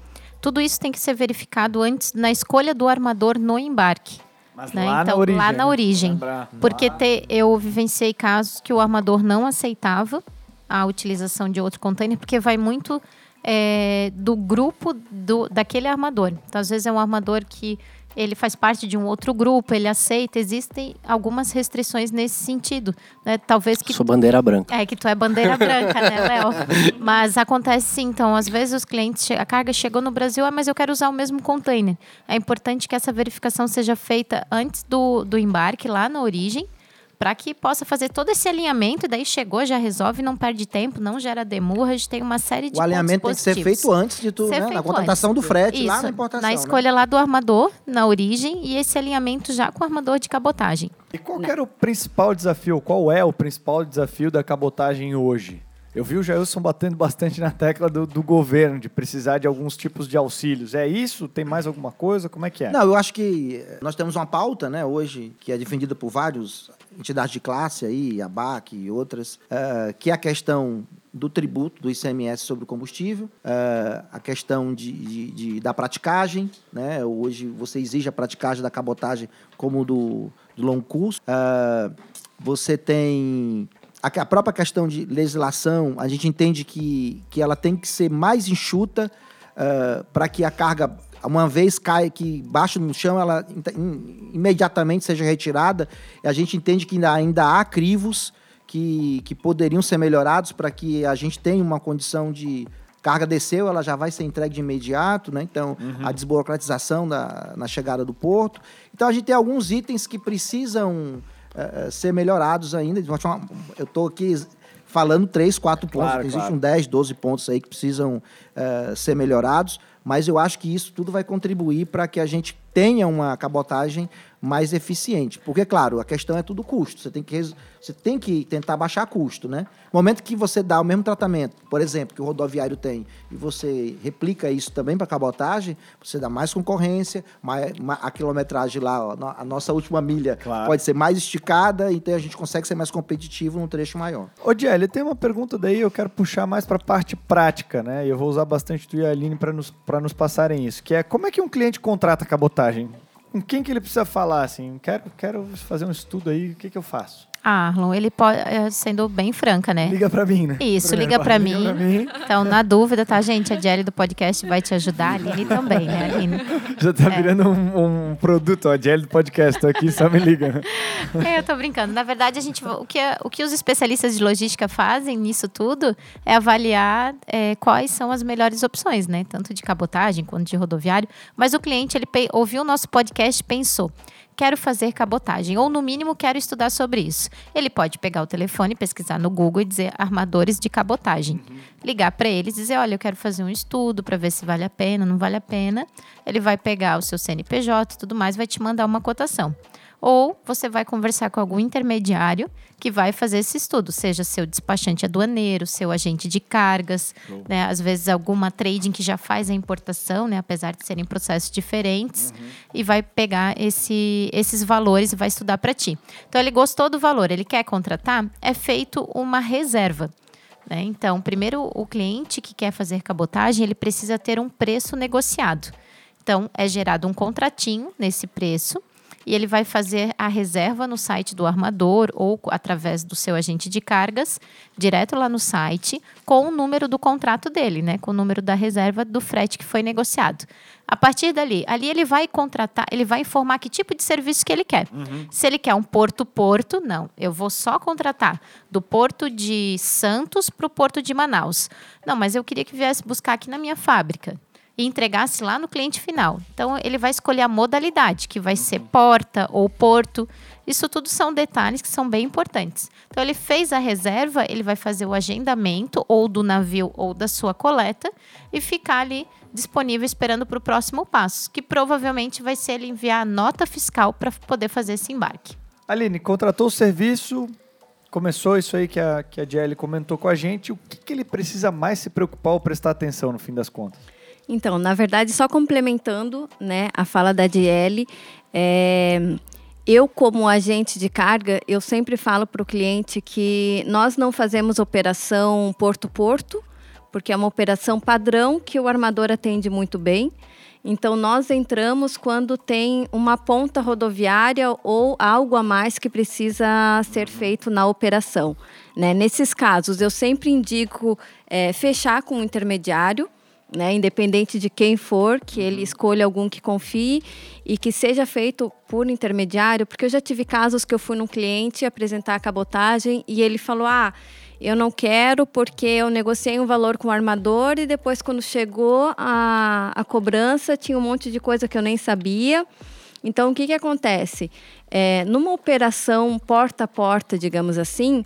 tudo isso tem que ser verificado antes na escolha do armador no embarque. Mas né? lá, então, na origem, lá na origem. Porque te, eu vivenciei casos que o armador não aceitava a utilização de outro container, porque vai muito é, do grupo do, daquele armador. Então, às vezes é um armador que ele faz parte de um outro grupo, ele aceita. Existem algumas restrições nesse sentido. Né? Talvez que. Sou bandeira branca. É, que tu é bandeira branca, né, Léo? Mas acontece sim. Então, às vezes os clientes, a carga chegou no Brasil, ah, mas eu quero usar o mesmo container. É importante que essa verificação seja feita antes do, do embarque, lá na origem para que possa fazer todo esse alinhamento, e daí chegou, já resolve, não perde tempo, não gera demurra, a gente tem uma série de O alinhamento tem que ser feito antes de tudo, né? Na contratação antes. do frete, Isso, lá na importação. Na né? escolha né? lá do armador, na origem, e esse alinhamento já com o armador de cabotagem. E qual era o principal desafio? Qual é o principal desafio da cabotagem hoje? Eu vi o Jailson batendo bastante na tecla do, do, governo, de precisar de alguns tipos de auxílios. É isso? Tem mais alguma coisa? Como é que é? Não, eu acho que nós temos uma pauta, né, hoje, que é defendida por vários entidades de classe aí, a BAC e outras, uh, que é a questão do tributo do ICMS sobre o combustível, uh, a questão de, de, de, da praticagem, né? Hoje você exige a praticagem da cabotagem como do, do longo curso. Uh, você tem a, própria questão de legislação, a gente entende que, que ela tem que ser mais enxuta uh, para que a carga, uma vez cai, que baixa no chão, ela imediatamente seja retirada. E a gente entende que ainda, ainda há crivos que, que poderiam ser melhorados para que a gente tenha uma condição de carga desceu, ela já vai ser entregue de imediato, né? Então, uhum. a desburocratização da, na chegada do porto. Então, a gente tem alguns itens que precisam uh, ser melhorados ainda. Eu estou aqui falando três, quatro pontos. Claro, Existem claro. 10, 12 pontos aí que precisam uh, ser melhorados, mas eu acho que isso tudo vai contribuir para que a gente tenha uma cabotagem mais eficiente. Porque, claro, a questão é tudo custo. Você tem que, você tem que tentar baixar custo, né? No momento que você dá o mesmo tratamento, por exemplo, que o rodoviário tem, e você replica isso também para a cabotagem, você dá mais concorrência, mais, a quilometragem lá, a nossa última milha claro. pode ser mais esticada, então a gente consegue ser mais competitivo num trecho maior. Ô, Diel, tem uma pergunta daí, eu quero puxar mais para a parte prática, né? E eu vou usar bastante tu e a Aline para nos, nos passarem isso, que é como é que um cliente contrata cabotagem? Com quem que ele precisa falar assim? Quero, quero fazer um estudo aí, o que, que eu faço? Arlon, ele pode, é, sendo bem franca, né? Liga pra mim, né? Isso, liga pra, mim. liga pra mim. Então, na dúvida, tá, gente? A Jelly do podcast vai te ajudar, a Aline também, né, Aline? Já tá é. virando um, um, produto, a Jelly do podcast, tô aqui, só me liga. É, eu tô brincando. Na verdade, a gente, o, que, o que os especialistas de logística fazem nisso tudo é avaliar é, quais são as melhores opções, né? Tanto de cabotagem quanto de rodoviário. Mas o cliente, ele ouviu o nosso podcast e pensou quero fazer cabotagem, ou no mínimo quero estudar sobre isso. Ele pode pegar o telefone, pesquisar no Google e dizer armadores de cabotagem. Uhum. Ligar para eles e dizer: olha, eu quero fazer um estudo para ver se vale a pena, não vale a pena. Ele vai pegar o seu CNPJ e tudo mais, vai te mandar uma cotação ou você vai conversar com algum intermediário que vai fazer esse estudo, seja seu despachante aduaneiro, seu agente de cargas, né? às vezes alguma trading que já faz a importação, né? apesar de serem processos diferentes, uhum. e vai pegar esse, esses valores e vai estudar para ti. Então ele gostou do valor, ele quer contratar, é feito uma reserva. Né? Então, primeiro, o cliente que quer fazer cabotagem, ele precisa ter um preço negociado. Então, é gerado um contratinho nesse preço e ele vai fazer a reserva no site do armador ou através do seu agente de cargas, direto lá no site, com o número do contrato dele, né? Com o número da reserva do frete que foi negociado. A partir dali, ali ele vai contratar, ele vai informar que tipo de serviço que ele quer. Uhum. Se ele quer um porto-porto, não. Eu vou só contratar do porto de Santos para o porto de Manaus. Não, mas eu queria que viesse buscar aqui na minha fábrica e entregasse lá no cliente final. Então, ele vai escolher a modalidade, que vai ser porta ou porto. Isso tudo são detalhes que são bem importantes. Então, ele fez a reserva, ele vai fazer o agendamento ou do navio ou da sua coleta e ficar ali disponível esperando para o próximo passo, que provavelmente vai ser ele enviar a nota fiscal para poder fazer esse embarque. Aline, contratou o serviço, começou isso aí que a, que a JL comentou com a gente. O que, que ele precisa mais se preocupar ou prestar atenção no fim das contas? Então, na verdade, só complementando né, a fala da DL, é, eu, como agente de carga, eu sempre falo para o cliente que nós não fazemos operação porto-porto, porque é uma operação padrão que o armador atende muito bem. Então, nós entramos quando tem uma ponta rodoviária ou algo a mais que precisa ser feito na operação. Né? Nesses casos, eu sempre indico é, fechar com o intermediário, né, independente de quem for, que ele escolha algum que confie e que seja feito por intermediário, porque eu já tive casos que eu fui num cliente apresentar a cabotagem e ele falou: "Ah, eu não quero porque eu negociei um valor com o armador e depois quando chegou a, a cobrança tinha um monte de coisa que eu nem sabia". Então, o que, que acontece? É, numa operação porta a porta, digamos assim,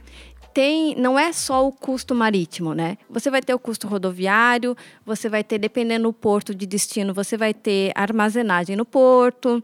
tem, não é só o custo marítimo, né? Você vai ter o custo rodoviário, você vai ter, dependendo do porto de destino, você vai ter armazenagem no porto.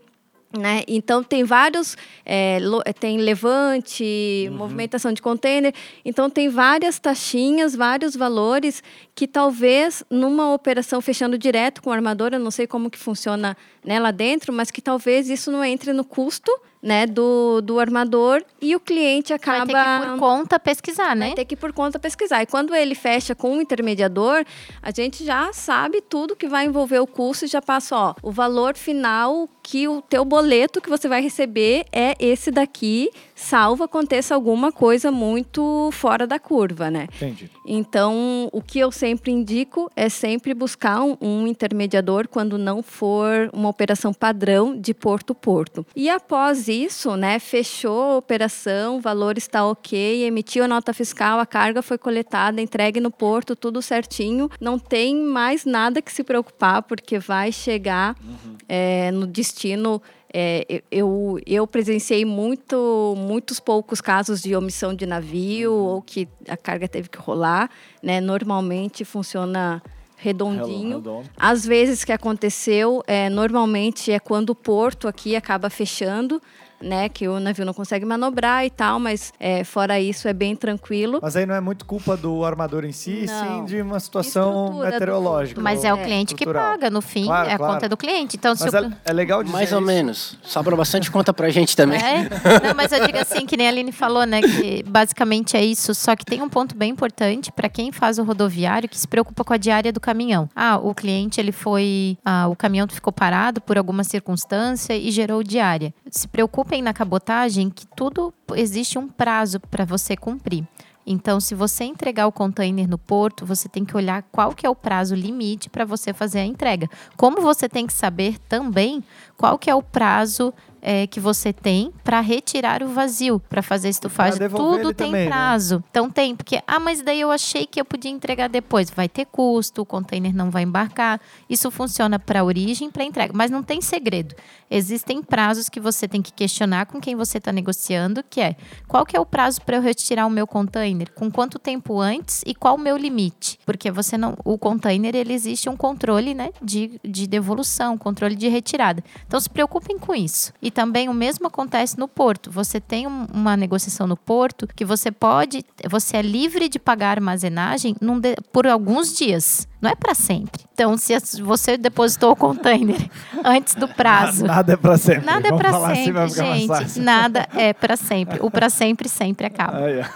Né? Então tem vários, é, tem levante, uhum. movimentação de container, então tem várias taxinhas, vários valores que talvez numa operação fechando direto com o armador, eu não sei como que funciona né, lá dentro, mas que talvez isso não entre no custo né, do, do armador e o cliente acaba. Vai ter que por conta pesquisar, né? Vai ter que por conta pesquisar. E quando ele fecha com o intermediador, a gente já sabe tudo que vai envolver o custo e já passa, ó, o valor final que o teu boleto que você vai receber é esse daqui, salvo aconteça alguma coisa muito fora da curva, né? Entendi. Então, o que eu sempre indico é sempre buscar um, um intermediador quando não for uma operação padrão de porto-porto. E após isso, né, fechou a operação, o valor está ok, emitiu a nota fiscal, a carga foi coletada, entregue no porto, tudo certinho. Não tem mais nada que se preocupar, porque vai chegar uhum. é, no destino é, eu, eu presenciei muito, muitos poucos casos de omissão de navio uhum. ou que a carga teve que rolar. Né? Normalmente funciona redondinho. Às vezes que aconteceu, é, normalmente é quando o porto aqui acaba fechando né? Que o navio não consegue manobrar e tal, mas é, fora isso é bem tranquilo. Mas aí não é muito culpa do armador em si, não. sim de uma situação meteorológica. Mas é o cliente que paga, no fim, claro, é a claro. conta do cliente. Então, mas é, é, legal dizer Mais ou isso. menos. Sobra bastante conta pra gente também. É? Não, mas eu digo assim, que nem a Aline falou, né? Que basicamente é isso. Só que tem um ponto bem importante para quem faz o rodoviário que se preocupa com a diária do caminhão. Ah, o cliente ele foi. Ah, o caminhão ficou parado por alguma circunstância e gerou diária. Se preocupa preocupem na cabotagem que tudo existe um prazo para você cumprir. Então, se você entregar o container no porto, você tem que olhar qual que é o prazo limite para você fazer a entrega. Como você tem que saber também qual que é o prazo é, que você tem para retirar o vazio, para fazer estufagem. Tudo tem também, né? prazo. Né? Então tem, porque, ah, mas daí eu achei que eu podia entregar depois. Vai ter custo, o container não vai embarcar. Isso funciona para origem, para entrega. Mas não tem segredo. Existem prazos que você tem que questionar com quem você está negociando, que é qual que é o prazo para eu retirar o meu container? Com quanto tempo antes e qual o meu limite? Porque você não. O container, ele existe um controle né, de, de devolução, controle de retirada. Então se preocupem com isso. E também o mesmo acontece no porto. Você tem uma negociação no porto que você pode, você é livre de pagar armazenagem de, por alguns dias. Não é para sempre. Então, se você depositou o container antes do prazo. Nada é para sempre. Nada é para sempre, assim, gente. Nada é para sempre. O para sempre sempre acaba. Ah, yeah.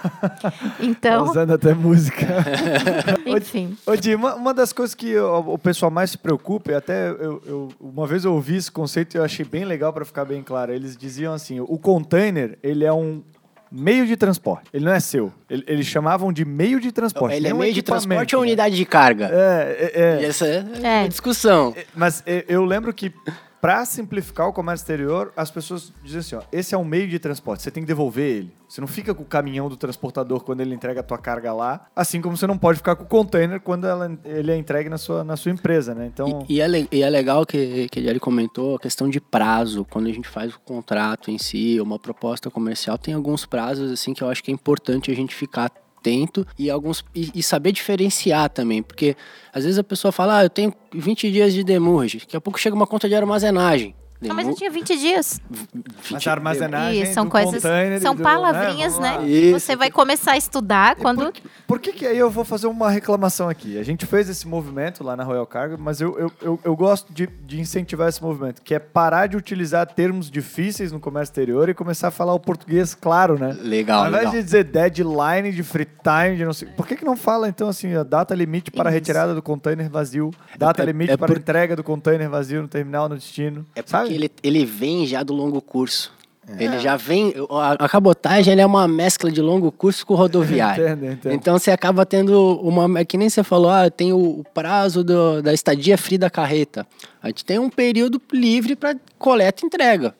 Então. Tá usando até música. Enfim. Ô, Di, uma, uma, das coisas que o, o pessoal mais se preocupa, e até eu, eu, uma vez eu ouvi esse conceito e eu achei bem legal para ficar bem claro. Eles diziam assim: o container ele é um meio de transporte. Ele não é seu. Ele, eles chamavam de meio de transporte. Ele é meio de transporte ou unidade de carga? É, é, é. E essa é, é. discussão. É, mas é, eu lembro que para simplificar o comércio exterior, as pessoas dizem assim: ó, esse é um meio de transporte, você tem que devolver ele. Você não fica com o caminhão do transportador quando ele entrega a tua carga lá, assim como você não pode ficar com o container quando ela, ele é entregue na sua, na sua empresa, né? Então... E, e, é, e é legal que, que ele comentou a questão de prazo, quando a gente faz o contrato em si, uma proposta comercial, tem alguns prazos assim que eu acho que é importante a gente ficar atento e alguns e, e, saber diferenciar também, porque às vezes a pessoa fala, ah, eu tenho 20 dias de demurge, daqui a pouco chega uma conta de armazenagem. Não, mas eu tinha 20 dias. 20 mas a armazenagem Isso, são coisas, são do, palavrinhas, né? né? Você vai começar a estudar quando... Por, por, que que aí eu vou fazer uma reclamação aqui? A gente fez esse movimento lá na Royal Cargo, mas eu, eu, eu, eu gosto de, de incentivar esse movimento, que é parar de utilizar termos difíceis no comércio exterior e começar a falar o português claro, né? Legal, Ao invés legal. de dizer deadline, de free time, de não sei... Por que que não fala, então, assim, a data limite para a retirada do container vazio, data é, limite é para por... entrega do container vazio no terminal, no destino, É porque ele, ele vem já do longo curso. Ele já vem. A, a cabotagem é uma mescla de longo curso com rodoviário. Entendo, entendo. Então você acaba tendo uma. É que nem você falou, ah, tem o, o prazo do- da estadia free da carreta. A gente tem um período livre para coleta e entrega.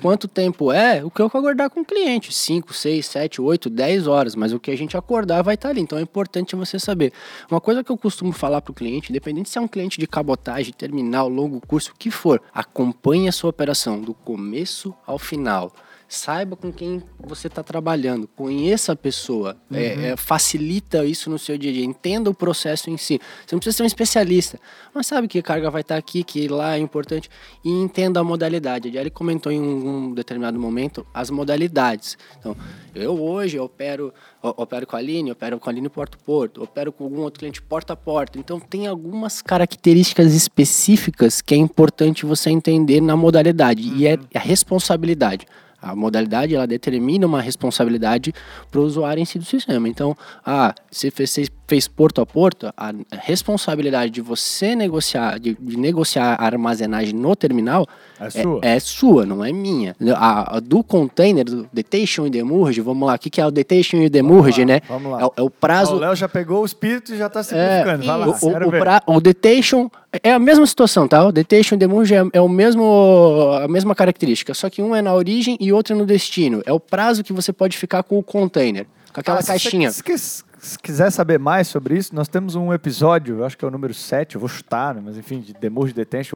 Quanto tempo é? O que eu acordar com o cliente? 5, 6, 7, 8, 10 horas. Mas o que a gente acordar vai estar ali. Então é importante você saber. Uma coisa que eu costumo falar para o cliente, independente se é um cliente de cabotagem, terminal, longo curso, o que for, acompanhe a sua operação do começo ao final. Saiba com quem você está trabalhando, conheça a pessoa, é, é, facilita isso no seu dia a dia, entenda o processo em si. Você não precisa ser um especialista, mas sabe que carga vai estar aqui, que lá é importante, e entenda a modalidade. A Jelly comentou em um, um determinado momento as modalidades. Então, eu hoje opero, opero com a Aline, opero com a Aline Porto Porto, opero com algum outro cliente porta a porta. Então, tem algumas características específicas que é importante você entender na modalidade, e é a responsabilidade. A modalidade ela determina uma responsabilidade para o usuário em si do sistema. Então, ah, você fez, você fez porto a porto, a responsabilidade de você negociar, de, de negociar a armazenagem no terminal É sua. é sua, não é minha. A, a do container, do detention e demurge, vamos lá, o que, que é o detention e o demurge, né? vamos lá. É, o- é o Ah, prazo o Léo já pegou o espírito e já tá é, simplificando. Vai lá, o, o, ver. pra- o detention é a mesma situação, tá? O detention e demurge é, é o mesmo, a mesma característica, só que um é na origem e outro é no destino. É o prazo que você pode ficar com o container, com aquela Ah, se caixinha. Você, se quis- se quiser saber mais sobre isso, nós temos um episódio, eu acho que é o número 7, eu vou chutar, né, mas enfim, de Demurge Detention.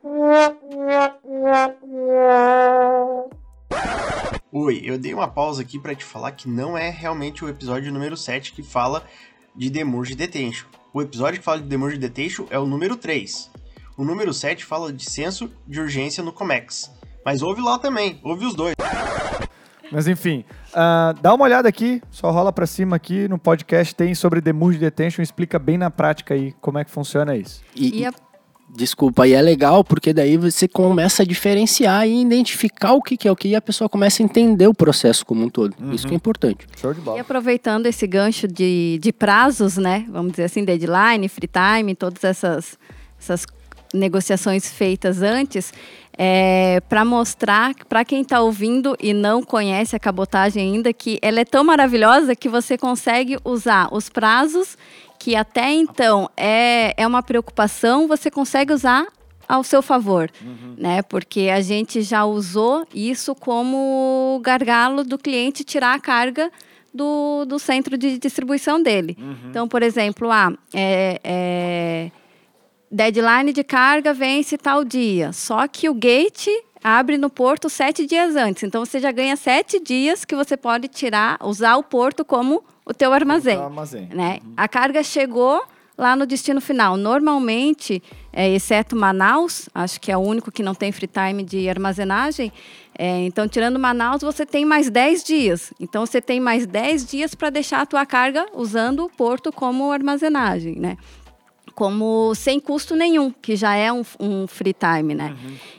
Oi, eu dei uma pausa aqui pra te falar que não é realmente o episódio número 7 que fala de Demurge Detention. O episódio que fala de Demurge Detention é o número 3. O número 7 fala de senso de urgência no Comex. Mas ouve lá também, ouve os dois. Mas enfim, ah, dá uma olhada aqui, só rola pra cima aqui no podcast, tem sobre Demurge Detention, explica bem na prática aí como é que funciona isso. E, E a- Desculpa, e é legal porque daí você começa a diferenciar e identificar o que, que é o que e a pessoa começa a entender o processo como um todo. Isso que é importante. Show de E bola. aproveitando esse gancho de, de prazos, né? Vamos dizer assim, deadline, free time, todas essas, essas negociações feitas antes, é, para mostrar para quem está ouvindo e não conhece a cabotagem ainda, que ela é tão maravilhosa que você consegue usar os prazos que até então é, é uma preocupação, você consegue usar ao seu favor, né? Porque a gente já usou isso como gargalo do cliente tirar a carga do, do centro de distribuição dele. Então, por exemplo, ah, é, é, deadline de carga vence tal dia, só que o gate abre no porto sete dias antes. Então, você já ganha sete dias que você pode tirar, usar o porto como o teu armazém Tá, armazém. né? A carga chegou lá no destino final. Normalmente, é, exceto Manaus, acho que é o único que não tem free time de armazenagem. é, então, tirando Manaus, você tem mais 10 dias. Então, você tem mais 10 dias para deixar a tua carga usando o porto como armazenagem, né? Como sem custo nenhum, que já é um, um free time, né?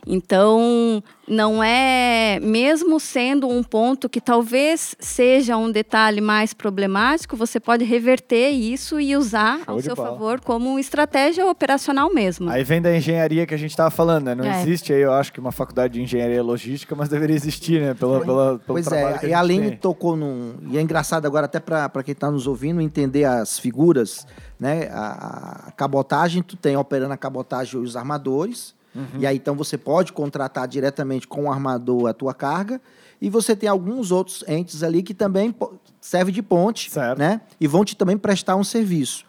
Então, não é, mesmo sendo um ponto que talvez seja um detalhe mais problemático, você pode reverter isso e usar Show ao seu bola. favor como estratégia operacional mesmo. Aí vem da engenharia que a gente tava falando, né? Não É. existe aí, eu acho que uma faculdade de engenharia logística, mas deveria existir, né? Pela, pela, pelo Pois trabalho é, que e a a gente Aline tem. tocou num. E é engraçado agora, até para quem está nos ouvindo, entender as figuras, né? A, a cabotagem, tu tem operando a cabotagem os armadores. Uhum. E aí, então, você pode contratar diretamente com o armador a tua carga. E você tem alguns outros entes ali que também servem de ponte, Certo. né? E vão te também prestar um serviço.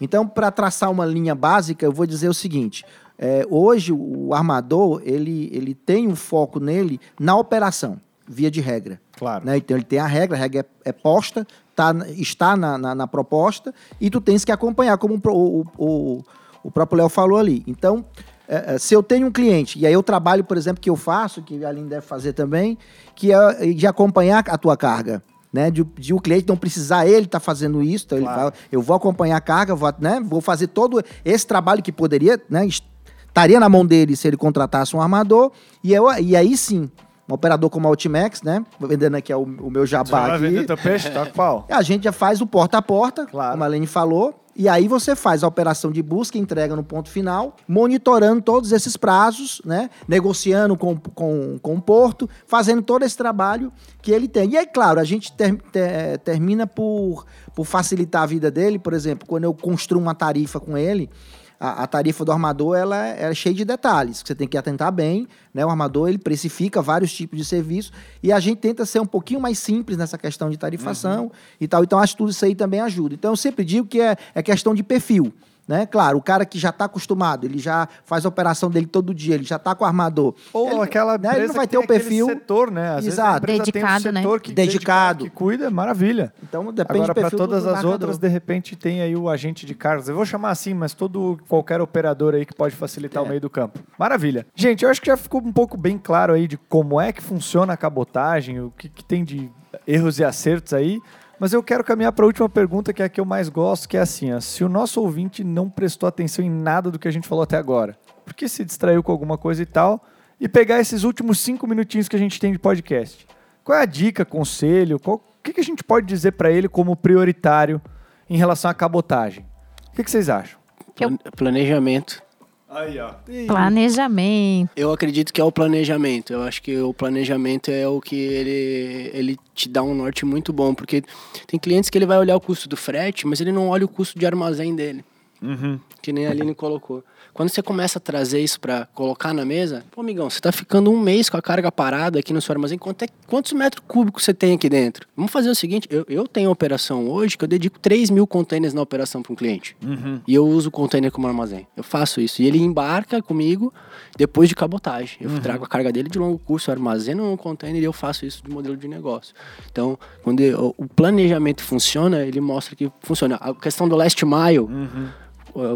Então, para traçar uma linha básica, eu vou dizer o seguinte: é, hoje o armador ele, ele tem um foco nele na operação, via de regra. Claro. né? Então ele tem a regra, a regra é, é posta, tá, está na, na, na proposta, e tu tens que acompanhar, como o, o, o, o próprio Léo falou ali. Então, se eu tenho um cliente, e aí eu trabalho, por exemplo, que eu faço, que a Aline deve fazer também, que é de acompanhar a tua carga. Né, de, de o cliente não precisar ele estar fazendo isso, então ele Claro. fala, eu vou acompanhar a carga, vou, né, vou fazer todo esse trabalho que poderia, né, est- estaria na mão dele se ele contratasse um armador, e, eu, e aí sim, um operador como a Ultimax, né, vendendo aqui o, o meu Você jabá vai aqui, vender teu peixe? Pau. a gente já faz o porta a porta, Claro. como a Lene falou, E aí você faz a operação de busca e entrega no ponto final, monitorando todos esses prazos, né? negociando com, com, com o porto, fazendo todo esse trabalho que ele tem. E aí, claro, a gente ter, ter, termina por, por facilitar a vida dele. Por exemplo, quando eu construo uma tarifa com ele, a, a, tarifa do armador ela é, é, cheia de detalhes, que você tem que atentar bem. Né? O armador ele precifica vários tipos de serviço e a gente tenta ser um pouquinho mais simples nessa questão de tarifação uhum. e tal. Então, acho que tudo isso aí também ajuda. Então, eu sempre digo que é, é questão de perfil. Né? Claro, o cara que já está acostumado, ele já faz a operação dele todo dia, ele já está com o armador. Ou ele, aquela né? ele não vai ter o perfil setor, né? Às Exato. dedicado, um né? Que dedicado, que cuida, maravilha. Então depende Agora para todas do, do as outras, de repente tem aí o agente de cargas. Eu vou chamar assim, mas todo qualquer operador aí que pode facilitar é. o meio do campo. Maravilha. Gente, eu acho que já ficou um pouco bem claro aí de como é que funciona a cabotagem, o que, que tem de erros e acertos aí. Mas eu quero caminhar para a última pergunta, que é a que eu mais gosto, que é assim: ó, se o nosso ouvinte não prestou atenção em nada do que a gente falou até agora, porque se distraiu com alguma coisa e tal, e pegar esses últimos cinco minutinhos que a gente tem de podcast, qual é a dica, conselho, o que, que a gente pode dizer para ele como prioritário em relação à cabotagem? O que, que vocês acham? Planejamento. Aí, ó. Planejamento. Eu acredito que é o planejamento. Eu acho que o planejamento é o que ele, ele te dá um norte muito bom. Porque tem clientes que ele vai olhar o custo do frete, mas ele não olha o custo de armazém dele. Uhum. Que nem a Aline colocou. Quando você começa a trazer isso para colocar na mesa, pô, amigão, você está ficando um mês com a carga parada aqui no seu armazém. Quanto é, quantos metros cúbicos você tem aqui dentro? Vamos fazer o seguinte: eu, eu tenho operação hoje que eu dedico 3 mil containers na operação para um cliente. Uhum. E eu uso o container como armazém. Eu faço isso. E ele embarca comigo depois de cabotagem. Eu uhum. trago a carga dele de longo curso, armazeno no container e eu faço isso de modelo de negócio. Então, quando eu, o planejamento funciona, ele mostra que funciona. A questão do last mile. Uhum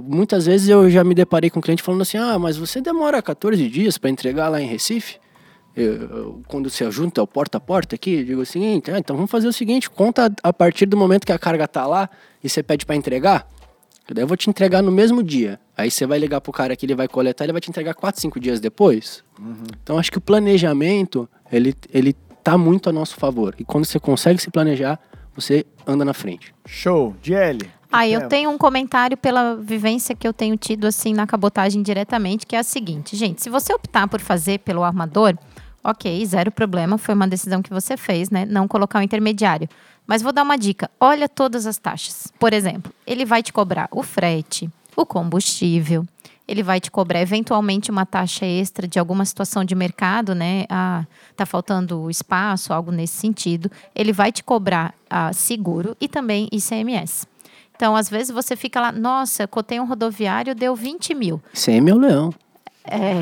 muitas vezes eu já me deparei com um cliente falando assim: ah, mas você demora 14 dias para entregar lá em Recife? Eu, eu, quando você junta o porta a porta aqui, eu digo o seguinte: ah, então vamos fazer o seguinte, conta a partir do momento que a carga tá lá e você pede para entregar. Daí eu vou te entregar no mesmo dia. Aí você vai ligar pro cara que ele vai coletar, ele vai te entregar 4, 5 dias depois. Uhum. Então acho que o planejamento, ele, ele tá muito a nosso favor. E quando você consegue se planejar, você anda na frente. Show. DL. Ah, eu tenho um comentário pela vivência que eu tenho tido assim na cabotagem diretamente, que é a seguinte, gente, se você optar por fazer pelo armador, ok, zero problema, foi uma decisão que você fez, né? Não colocar o um intermediário. Mas vou dar uma dica: olha todas as taxas. Por exemplo, ele vai te cobrar o frete, o combustível, ele vai te cobrar eventualmente uma taxa extra de alguma situação de mercado, né? Ah, tá faltando espaço, algo nesse sentido. Ele vai te cobrar ah, seguro e também ICMS. Então, às vezes você fica lá, nossa, cotei um rodoviário, deu 20 mil. Sem meu leão. É.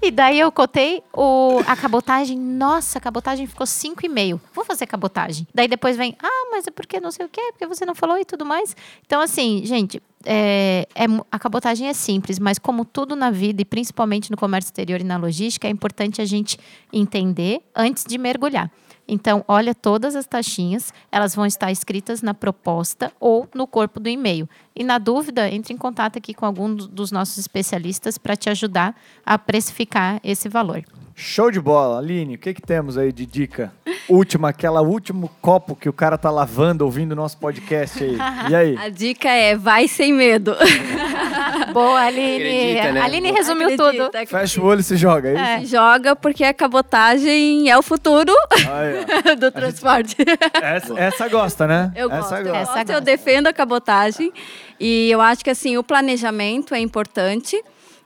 e daí eu cotei o, a cabotagem. Nossa, a cabotagem ficou 5,5. Vou fazer cabotagem. Daí depois vem, ah, mas é porque não sei o quê, porque você não falou e tudo mais. Então, assim, gente, é, é, a cabotagem é simples, mas como tudo na vida, e principalmente no comércio exterior e na logística, é importante a gente entender antes de mergulhar. Então, olha todas as taxinhas, elas vão estar escritas na proposta ou no corpo do e-mail. E na dúvida, entre em contato aqui com algum dos nossos especialistas para te ajudar a precificar esse valor. Show de bola. Aline, o que, que temos aí de dica? Última, aquela último copo que o cara tá lavando ouvindo o nosso podcast aí. E aí? A dica é vai sem medo. Boa, Aline. Acredita, né? Aline resumiu acredita, tudo. Acredita. Fecha o olho e se joga, é isso? É. Joga porque a cabotagem é o futuro do transporte. Essa, essa, gosta, né? Eu essa gosto. Gosta. Essa gosto. Eu defendo a cabotagem. E eu acho que assim, o planejamento é importante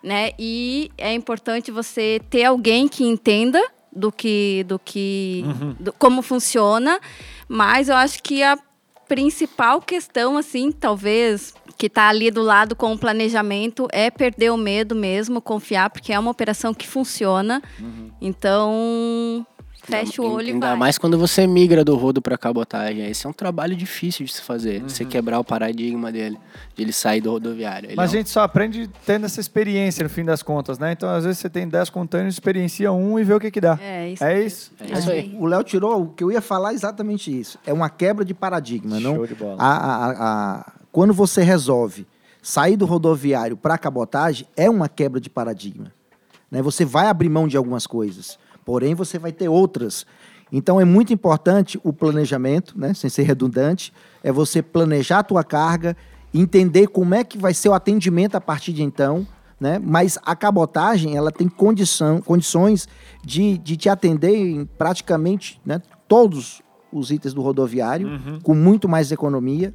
né? E é importante você ter alguém que entenda do que, do que, uhum. do, como funciona. Mas eu acho que a principal questão, assim, talvez que está ali do lado com o planejamento é perder o medo mesmo, confiar, porque é uma operação que funciona. Uhum. Então, Fecha o olho Ainda e vai. mais quando você migra do rodo para cabotagem. Esse é um trabalho difícil de se fazer. Uhum. Você quebrar o paradigma dele, de ele sair do rodoviário. Ele Mas é a gente só aprende tendo essa experiência no fim das contas, né? Então, às vezes, você tem 10 containers, experiencia um e vê o que que dá. É isso. É isso? É isso aí. O Léo tirou o que eu ia falar exatamente isso. É uma quebra de paradigma. Show não? de bola. A, a, a, quando você resolve sair do rodoviário para cabotagem, é uma quebra de paradigma. Né? Você vai abrir mão de algumas coisas, porém você vai ter outras Então é muito importante o planejamento, né, sem ser redundante, é você planejar a tua carga, entender como é que vai ser o atendimento a partir de então, né? Mas a cabotagem ela tem condição, condições de, de te atender em praticamente né, todos os itens do rodoviário Uhum. com muito mais economia,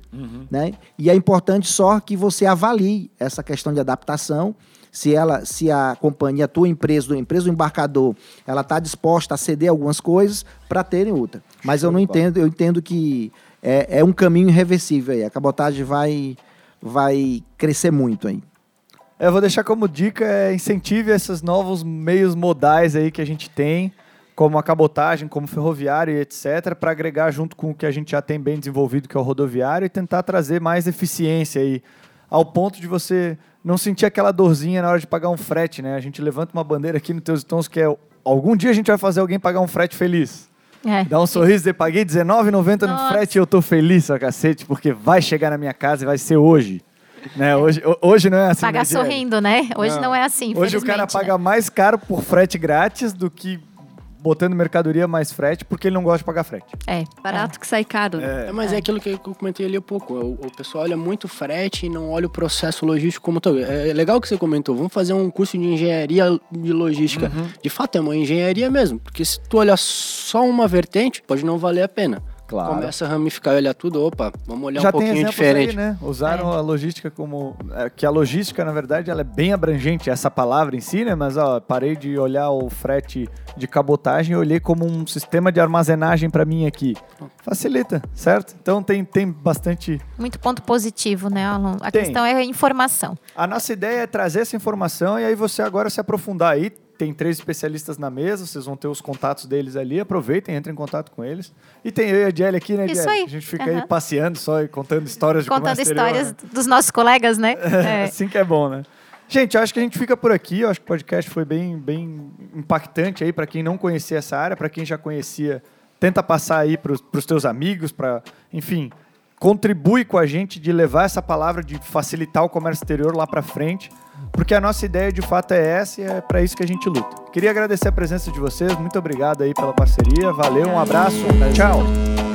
né? E é importante só que você avalie essa questão de adaptação, se ela, se a companhia, a tua empresa, a empresa do embarcador, ela está disposta a ceder algumas coisas para terem outra. Mas eu não entendo, eu entendo que é, é um caminho irreversível aí. A cabotagem vai, vai crescer muito aí. Eu vou deixar como dica, é, incentive esses novos meios modais aí que a gente tem, como a cabotagem, como ferroviário e etc, para agregar junto com o que a gente já tem bem desenvolvido, que é o rodoviário, e tentar trazer mais eficiência aí, ao ponto de você não sentir aquela dorzinha na hora de pagar um frete, né? A gente levanta uma bandeira aqui no Teus Tons que é algum dia a gente vai fazer alguém pagar um frete feliz. É. Dá um sorriso e paguei R$19,90 no frete e eu tô feliz, ó cacete, porque vai chegar na minha casa e vai ser hoje. Né? Hoje, ho- hoje não é assim. Pagar né, sorrindo, né? Hoje não, é assim. Hoje o cara infelizmente, paga né? mais caro por frete grátis do que botando mercadoria mais frete, porque ele não gosta de pagar frete. É. Barato que sai caro. né? É, mas é. aquilo que eu comentei ali há pouco. O, o pessoal olha muito frete e não olha o processo logístico como todo. É legal que você comentou. Vamos fazer um curso de engenharia de logística. De fato, é uma engenharia mesmo. Porque se tu olhar só uma vertente, pode não valer a pena. Claro. Começa a ramificar e olhar tudo. Opa, vamos olhar Já um tem pouquinho exemplos diferente. aí, né? Usaram a logística como... é, que a logística, na verdade, ela é bem abrangente, essa palavra em si, né? Mas, ó, parei de olhar o frete de cabotagem e olhei como um sistema de armazenagem para mim aqui. Facilita, certo? Então tem, tem bastante... Muito ponto positivo, né, Alan? A Tem. questão é a informação. A nossa ideia é trazer essa informação e aí você agora se aprofundar aí. Tem três especialistas na mesa, vocês vão ter os contatos deles ali. Aproveitem, entrem em contato com eles. E tem eu e a Jelly aqui, né, Isso Jelly? aí. A gente fica aí Aham. passeando só e contando histórias de Contando comércio exterior, histórias né? dos nossos colegas, né? É. Assim que é bom, né? Gente, acho que a gente fica por aqui. Eu acho que o podcast foi bem, bem impactante aí para quem não conhecia essa área, para quem já conhecia, tenta passar aí para os teus amigos, para, enfim, contribui com a gente de levar essa palavra de facilitar o comércio exterior lá para frente, porque a nossa ideia de fato é essa e é para isso que a gente luta. Queria agradecer a presença de vocês, muito obrigado aí pela parceria, valeu, um abraço, tchau.